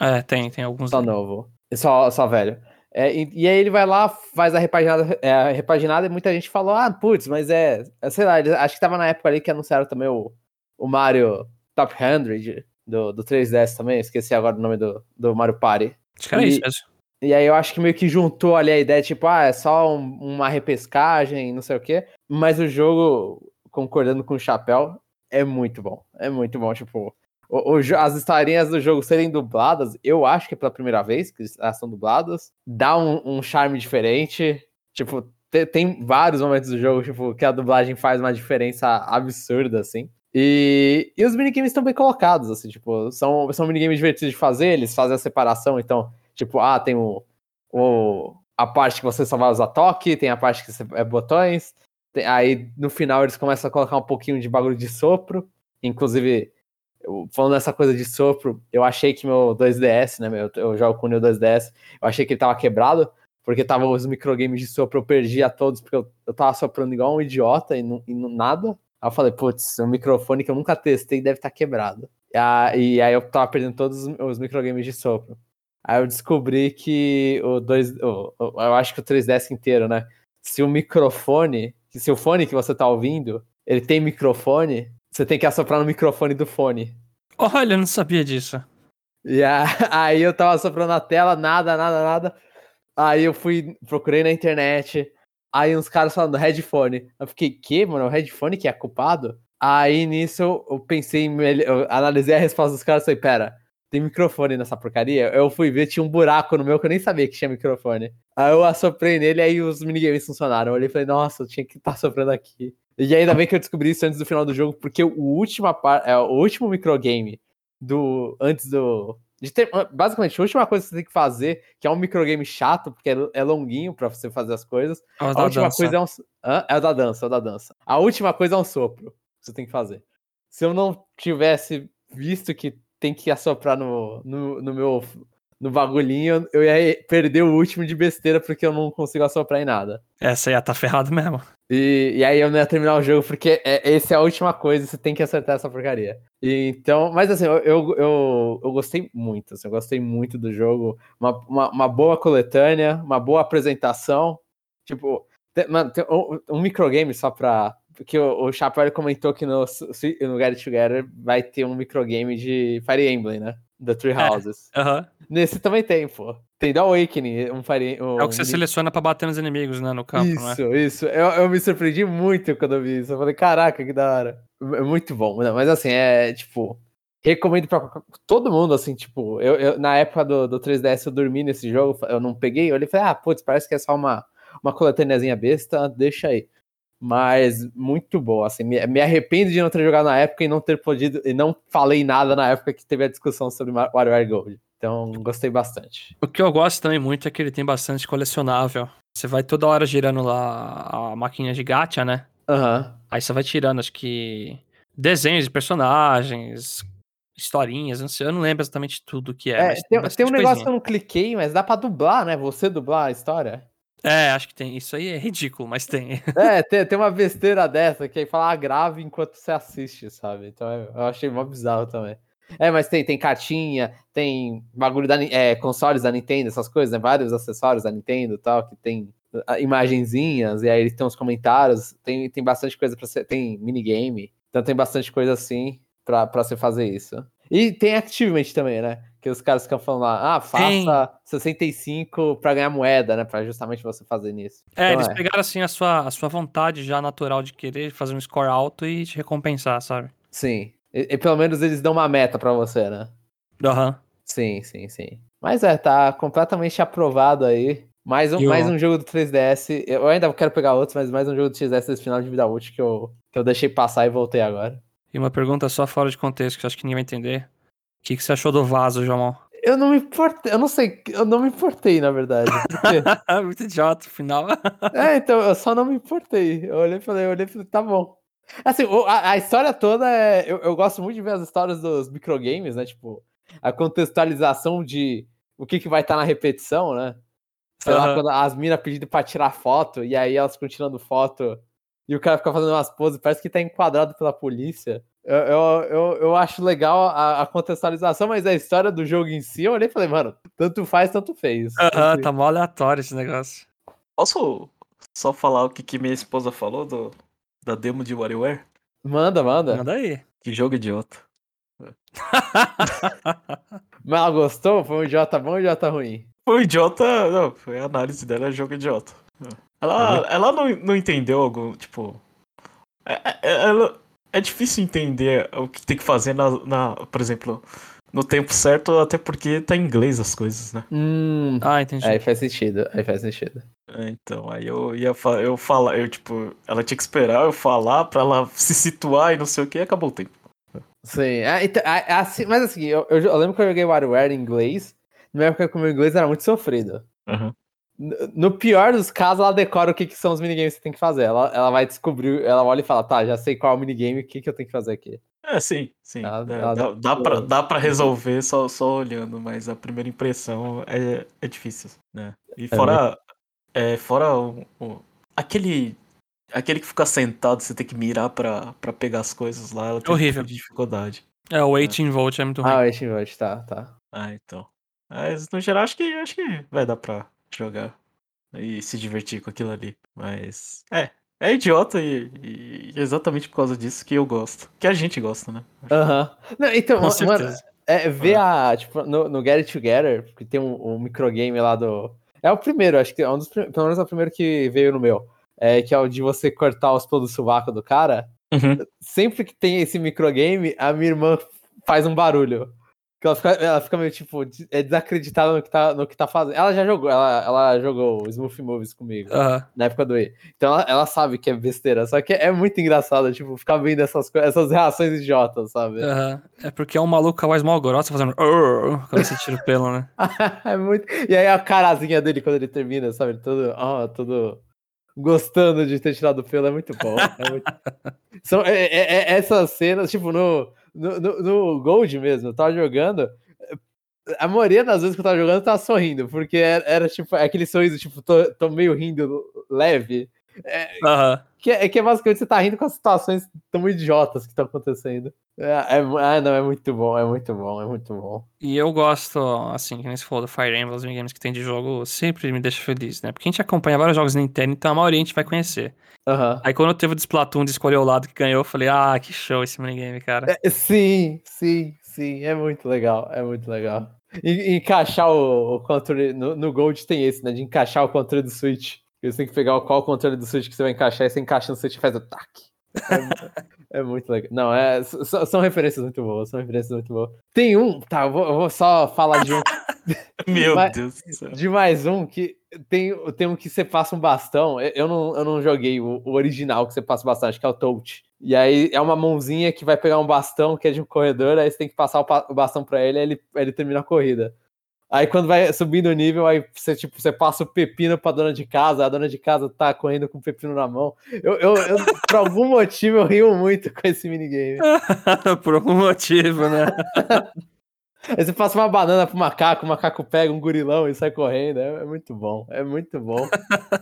É, tem, tem alguns só dele. novo. Só só velho. É, e, e, aí ele vai lá, faz a repaginada, é, a repaginada e muita gente falou: "Ah, putz, mas é, é sei lá, acho que tava na época ali que anunciaram também o, o Mario Top 100 do, do 3DS também, esqueci agora o nome do, do Mario Party. Acho que era isso mesmo. E aí eu acho que meio que juntou ali a ideia, tipo, ah, é só um, uma repescagem, não sei o quê. Mas o jogo, concordando com o Chapéu, é muito bom. É muito bom, tipo... O, o, as historinhas do jogo serem dubladas, eu acho que é pela primeira vez que elas são dubladas. Dá um, um charme diferente. Tipo, te, tem vários momentos do jogo, tipo, que a dublagem faz uma diferença absurda, assim. E, e os minigames estão bem colocados, assim, tipo, são, são minigames divertidos de fazer, eles fazem a separação, então Tipo, ah, tem o, o, a parte que você só vai usar toque, tem a parte que você, é botões. Tem, aí no final eles começam a colocar um pouquinho de bagulho de sopro. Inclusive, falando dessa coisa de sopro, eu achei que meu 2DS, né? Meu, eu jogo com o meu 2DS, eu achei que ele tava quebrado, porque tava os microgames de sopro, eu perdi a todos, porque eu, eu tava soprando igual um idiota e, não, e não, nada. Aí eu falei, putz, um microfone que eu nunca testei deve estar tá quebrado. E, a, e aí eu tava perdendo todos os, os microgames de sopro. Aí eu descobri que o 2. O, o, eu acho que o 3DS inteiro, né? Se o microfone, se o fone que você tá ouvindo, ele tem microfone, você tem que assoprar no microfone do fone. Olha, eu não sabia disso. E aí eu tava soprando na tela, nada, nada, nada. Aí eu fui, procurei na internet. Aí uns caras falando headphone. Eu fiquei, que, mano? O headphone que é culpado? Aí nisso eu pensei, eu analisei a resposta dos caras e falei, pera, tem microfone nessa porcaria. Eu fui ver, tinha um buraco no meu que eu nem sabia que tinha microfone. Aí eu assoprei nele, aí os minigames funcionaram. Eu olhei e falei, nossa, eu tinha que estar tá soprando aqui. E ainda bem que eu descobri isso antes do final do jogo, porque o último, é, o último microgame do. Antes do. Ter, basicamente, a última coisa que você tem que fazer, que é um microgame chato, porque é, é longuinho para você fazer as coisas. É a última dança. coisa é um. Hã? É o da dança, é o da dança. A última coisa é um sopro que você tem que fazer. Se eu não tivesse visto que tem que assoprar no, no, no meu no bagulhinho, eu ia perder o último de besteira porque eu não consigo assoprar em nada. Essa ia tá ferrado mesmo. E, e aí eu não ia terminar o jogo porque é, essa é a última coisa, você tem que acertar essa porcaria. E, então, mas assim, eu, eu, eu, eu, gostei muito, assim, eu gostei muito do jogo. Uma, uma, uma boa coletânea, uma boa apresentação. Tipo, tem, mano, tem um, um microgame só pra, porque o, o Chapéu comentou que no, no Get Together vai ter um microgame de Fire Emblem, né? Da Three é, Houses. É, uh -huh. Nesse também tem, pô. Tem The Awakening, um Fire um... É o que você seleciona pra bater nos inimigos, né? No campo, Isso, né? isso. Eu, eu me surpreendi muito quando eu vi isso. Eu falei, caraca, que da hora. É muito bom. Mas assim, é tipo. Recomendo pra todo mundo, assim, tipo, eu, eu na época do, do 3DS eu dormi nesse jogo, eu não peguei, eu olhei e falei, ah, putz, parece que é só uma, uma coletâneazinha besta, deixa aí mas muito boa. Assim, me, me, arrependo de não ter jogado na época e não ter podido e não falei nada na época que teve a discussão sobre WarioWare Gold. Então, gostei bastante. O que eu gosto também muito é que ele tem bastante colecionável. Você vai toda hora girando lá a máquina de gacha, né? Aham. Uhum. Aí você vai tirando, acho que desenhos de personagens, historinhas, não sei, eu não lembro exatamente tudo que é. é tem, tem, um negócio que eu não cliquei, mas dá pra dublar, né? Você dublar a história. É, acho que tem. Isso aí é ridículo, mas tem. É, tem, tem uma besteira dessa que aí fala ah, grave enquanto você assiste, sabe? Então eu achei mó bizarro também. É, mas tem, tem cartinha, tem bagulho da é, consoles da Nintendo, essas coisas, né? Vários acessórios da Nintendo e tal, que tem ah, imagenzinhas, e aí tem uns comentários, tem, tem bastante coisa para ser. Tem minigame, então tem bastante coisa assim pra você fazer isso. E tem Achievement também, né? Que os caras ficam falando lá, ah, faça Sim. 65 para ganhar moeda, né? Para justamente você fazer nisso. É, então, eles é. pegaram assim a sua, a sua vontade já natural de querer fazer um score alto e te recompensar, sabe? Sim. E, e pelo menos eles dão uma meta pra você, né? Aham. Uhum. Sim, sim, sim. Mas é, tá completamente aprovado aí. Mais um, mais um jogo do 3DS. Eu ainda quero pegar outros, mas mais um jogo do 3DS desse final de vida útil que eu, que eu deixei passar e voltei agora. E uma pergunta só fora de contexto, que acho que ninguém vai entender. O que, que você achou do vaso, João? Eu não me importei, eu não sei, eu não me importei, na verdade. Muito idiota, o final. é, então, eu só não me importei. Eu olhei e falei, eu olhei e falei, tá bom. Assim, a, a história toda é. Eu, eu, gosto muito de ver as histórias dos microgames, né? Tipo, a contextualização de o que, que vai estar tá na repetição, né? Sei uhum. lá, quando as minas pedindo pra tirar foto, e aí elas ficam tirando foto, e o cara fica fazendo umas poses, parece que tá enquadrado pela polícia. Eu, eu, eu, eu acho legal a, a, contextualização, mas a história do jogo em si, eu olhei e falei, mano, tanto faz, tanto fez. Aham, uhum, tá mó aleatório esse negócio. Posso só falar o que, que minha esposa falou do, da demo de WarioWare? Manda, manda. Manda aí. Que jogo idiota. Mas ela gostou? Foi um idiota bom ou um idiota ruim? Foi um idiota. Não, foi a análise dela, é jogo idiota. Ela, uhum. ela não, não entendeu algo, tipo. É, é, é, ela, é difícil entender o que tem que fazer na, na, por exemplo, no tempo certo, até porque tá em inglês as coisas, né? Hum, ah, entendi. Aí faz sentido, aí faz sentido. É, então, aí eu ia eu falar, eu tipo, ela tinha que esperar eu falar pra ela se situar e não sei o que, e acabou o tempo. Sim, é, então, é, assim, mas assim, eu, eu, eu, lembro que eu joguei WarioWare em inglês, na época que o meu inglês era muito sofrido. Uhum. No pior dos casos, ela decora o que, que são os minigames que você tem que fazer. Ela, ela vai descobrir, ela olha e fala, tá, já sei qual é o minigame, o que, que eu tenho que fazer aqui. É, sim, sim. Ela, é, ela dá, dá, pra, dá pra resolver só, só olhando, mas a primeira impressão é, é difícil, né? E é fora, é, fora o, o, aquele aquele que fica sentado, você tem que mirar pra, pra pegar as coisas lá, ela tem Horrível. Um de dificuldade. É, o 18 volt é muito ruim. Ah, o 18 volt, tá, tá. Ah, então. Mas no geral acho que acho que vai dar pra jogar e se divertir com aquilo ali. Mas é, é idiota e, e exatamente por causa disso que eu gosto. Que a gente gosta, né? Aham. Uhum. Então, com mano, é, ver ah. a. Tipo, no, no Get It Together, que tem um, um microgame lá do. É o primeiro, acho que é um dos pelo menos é o primeiro que veio no meu. É, que é o de você cortar os pelos do sovaco do cara. Uhum. Sempre que tem esse microgame, a minha irmã faz um barulho. Que ela fica, ela fica meio, tipo, é desacreditada no que tá, no que tá fazendo. Ela já jogou, ela, ela jogou Smooth Movies comigo, uhum. na época do E. Então ela, ela, sabe que é besteira, só que é muito engraçado, tipo, ficar vendo essas, essas reações idiotas, sabe? Uhum. É porque é um maluco com a voz mal grossa fazendo quando você tira o pelo, né? é muito... E aí a carazinha dele quando ele termina, sabe? Todo, oh, todo gostando de ter tirado o pelo, é muito bom. É muito... São, é, é, é, essas cenas, tipo, no no, no, Gold mesmo, eu tava jogando. A maioria das vezes que eu tava jogando, eu tava sorrindo, porque era, era tipo aquele sorriso, tipo, tô, tô meio rindo leve. É, uhum. que, é, que é basicamente você tá rindo com as situações tão idiotas que estão acontecendo. É, é, ah, não, é muito bom, é muito bom, é muito bom. E eu gosto, assim, que nem se falou do Fire Emblem, os games que tem de jogo, sempre me deixa feliz, né? Porque a gente acompanha vários jogos Nintendo, então a maioria a gente vai conhecer. Uhum. Aí quando teve o Splatoon de escolher o lado que ganhou, eu falei, ah, que show esse minigame, cara. É, sim, sim, sim, é muito legal, é muito legal. E, encaixar o, o controle, no, no, Gold tem esse, né, de encaixar o controle do Switch. Você tem que pegar qual controle do Switch que você vai encaixar, e você encaixa no Switch e faz o tac. É, é muito legal. Não, é, são referências muito boas, são referências muito boas. Tem um, tá, eu vou, eu vou só falar de um. Meu Deus do céu. De mais um que tem, tem um que você passa um bastão. Eu não, eu não joguei o, o original que você passa o bastão, acho que é o Touch. E aí é uma mãozinha que vai pegar um bastão que é de um corredor, aí você tem que passar o, bastão para ele, aí ele, ele termina a corrida. Aí quando vai subindo o nível, aí você, tipo, você passa o pepino pra dona de casa, a dona de casa tá correndo com o pepino na mão. Eu, eu, eu por algum motivo, eu rio muito com esse minigame. por algum motivo, né? Aí você passa uma banana pro macaco, o macaco pega um gurilão e sai correndo. É, é muito bom, é muito bom.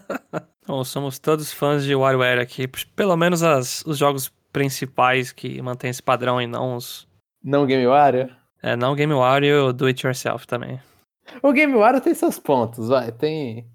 bom, somos todos fãs de WarioWare aqui. Pelo menos as, os jogos principais que mantêm esse padrão e não os... Não Game Wario? É, não Game Wario, Do It Yourself também. O Game Wario tem seus pontos, vai. Tem,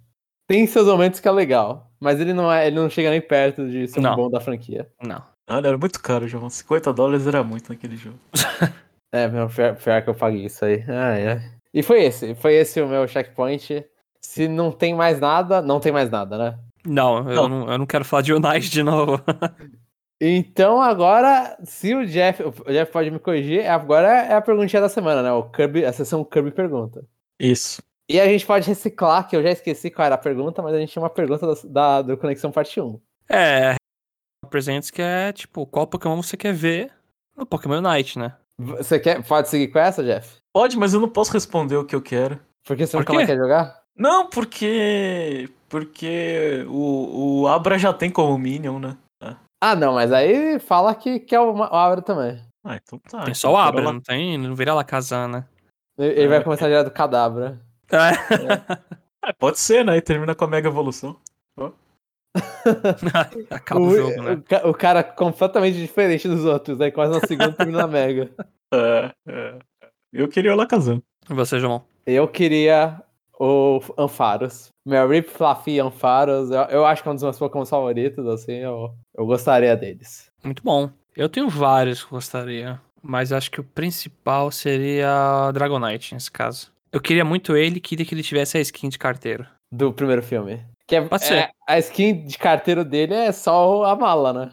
tem seus momentos que é legal. Mas ele não, é, ele não chega nem perto de ser não. um bom da franquia. Não. Ah, era muito caro, João. 50 dólares era muito naquele jogo. É, meu, pior, pior que eu paguei isso aí. Ai, ai. E foi esse, foi esse o meu checkpoint. Se não tem mais nada, não tem mais nada, né? Não, eu não, eu não quero falar de Unite de novo. Então agora, se o Jeff, o Jeff pode me corrigir, agora é a perguntinha da semana, né? O Kirby, a sessão Kirby pergunta. Isso. E a gente pode reciclar, que eu já esqueci qual era a pergunta, mas a gente tinha uma pergunta da, da do Conexão Parte 1. É, presentes que é tipo, qual Pokémon você quer ver no Pokémon Unite, né? Você quer, pode seguir com essa, Jeff? Pode, mas eu não posso responder o que eu quero. Porque você Por nunca mais quer jogar? Não, porque. Porque o, o Abra já tem como Minion, né? Ah, não, mas aí fala que quer o, o Abra também. Ah, então tá. tem então só o Abra, lá- não tem, não vira Lakazan, né? Ele, vai É. começar direto do Cadabra. É. Ah, pode ser, né? E termina com a Mega Evolução. Acaba o, jogo, né? o ca- o cara completamente diferente dos outros, aí quase na segunda termina na Mega. É, é. Eu queria o Lakazan. E você, João? Eu queria o Ampharos. Meu Rip Fluffy Ampharos, eu, eu acho que é um dos meus Pokémon favoritos, assim, eu, eu gostaria deles. Muito bom. Eu tenho vários que gostaria, mas acho que o principal seria Dragonite, nesse caso. Eu queria muito ele e queria que ele tivesse a skin de carteiro. Do primeiro filme. Que é, Pode ser. é- a skin de carteiro dele é só a mala, né?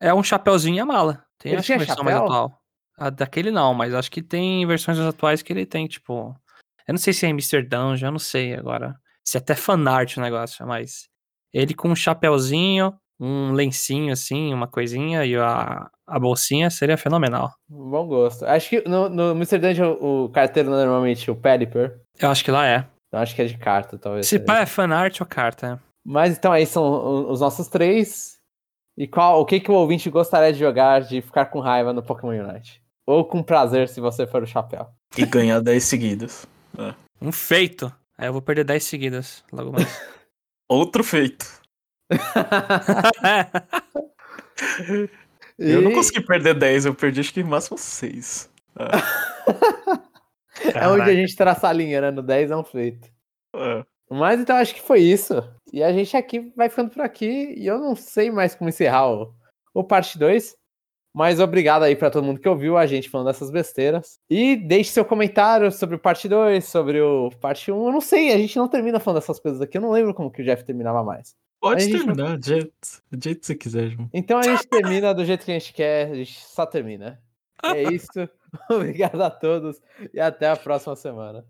É um chapeuzinho e a mala. Tem Ele acho tinha versão mais chapéu? atual. A daquele não, mas acho que tem versões atuais que ele tem, tipo. Eu não sei se é. Dungeon, eu não sei agora. Se é até fanart o negócio, mas. Ele com um chapeuzinho, um lencinho assim, uma coisinha e a, a bolsinha seria fenomenal. Bom gosto. Acho que no, no Mr. Dungeon o carteiro não é normalmente o Pelipper. Eu acho que lá é. Então acho que é de carta, talvez. Se pá é fanart ou carta. Mas então aí são os nossos três. E qual, o que, que o ouvinte gostaria de jogar de ficar com raiva no Pokémon Unite? Ou com prazer se você for o chapéu. E ganhar 10 seguidos. Um feito. Aí eu vou perder 10 seguidas logo mais. Outro feito. Eu não consegui perder 10, eu perdi acho que máximo 6. É onde a gente traça a linha, né? No 10 é um feito. É. Mas então acho que foi isso. E a gente aqui vai ficando por aqui. E eu não sei mais como encerrar o, o parte 2. Mas obrigado aí pra todo mundo que ouviu a gente falando dessas besteiras. E deixe seu comentário sobre o parte 2, sobre o parte 1. Eu não sei, a gente não termina falando dessas coisas aqui. Eu não lembro como que o Jeff terminava mais. Pode gente terminar, do jeito, do jeito que você quiser, João. Então a gente termina do jeito que a gente quer, a gente só termina. É isso. Obrigado a todos e até a próxima semana.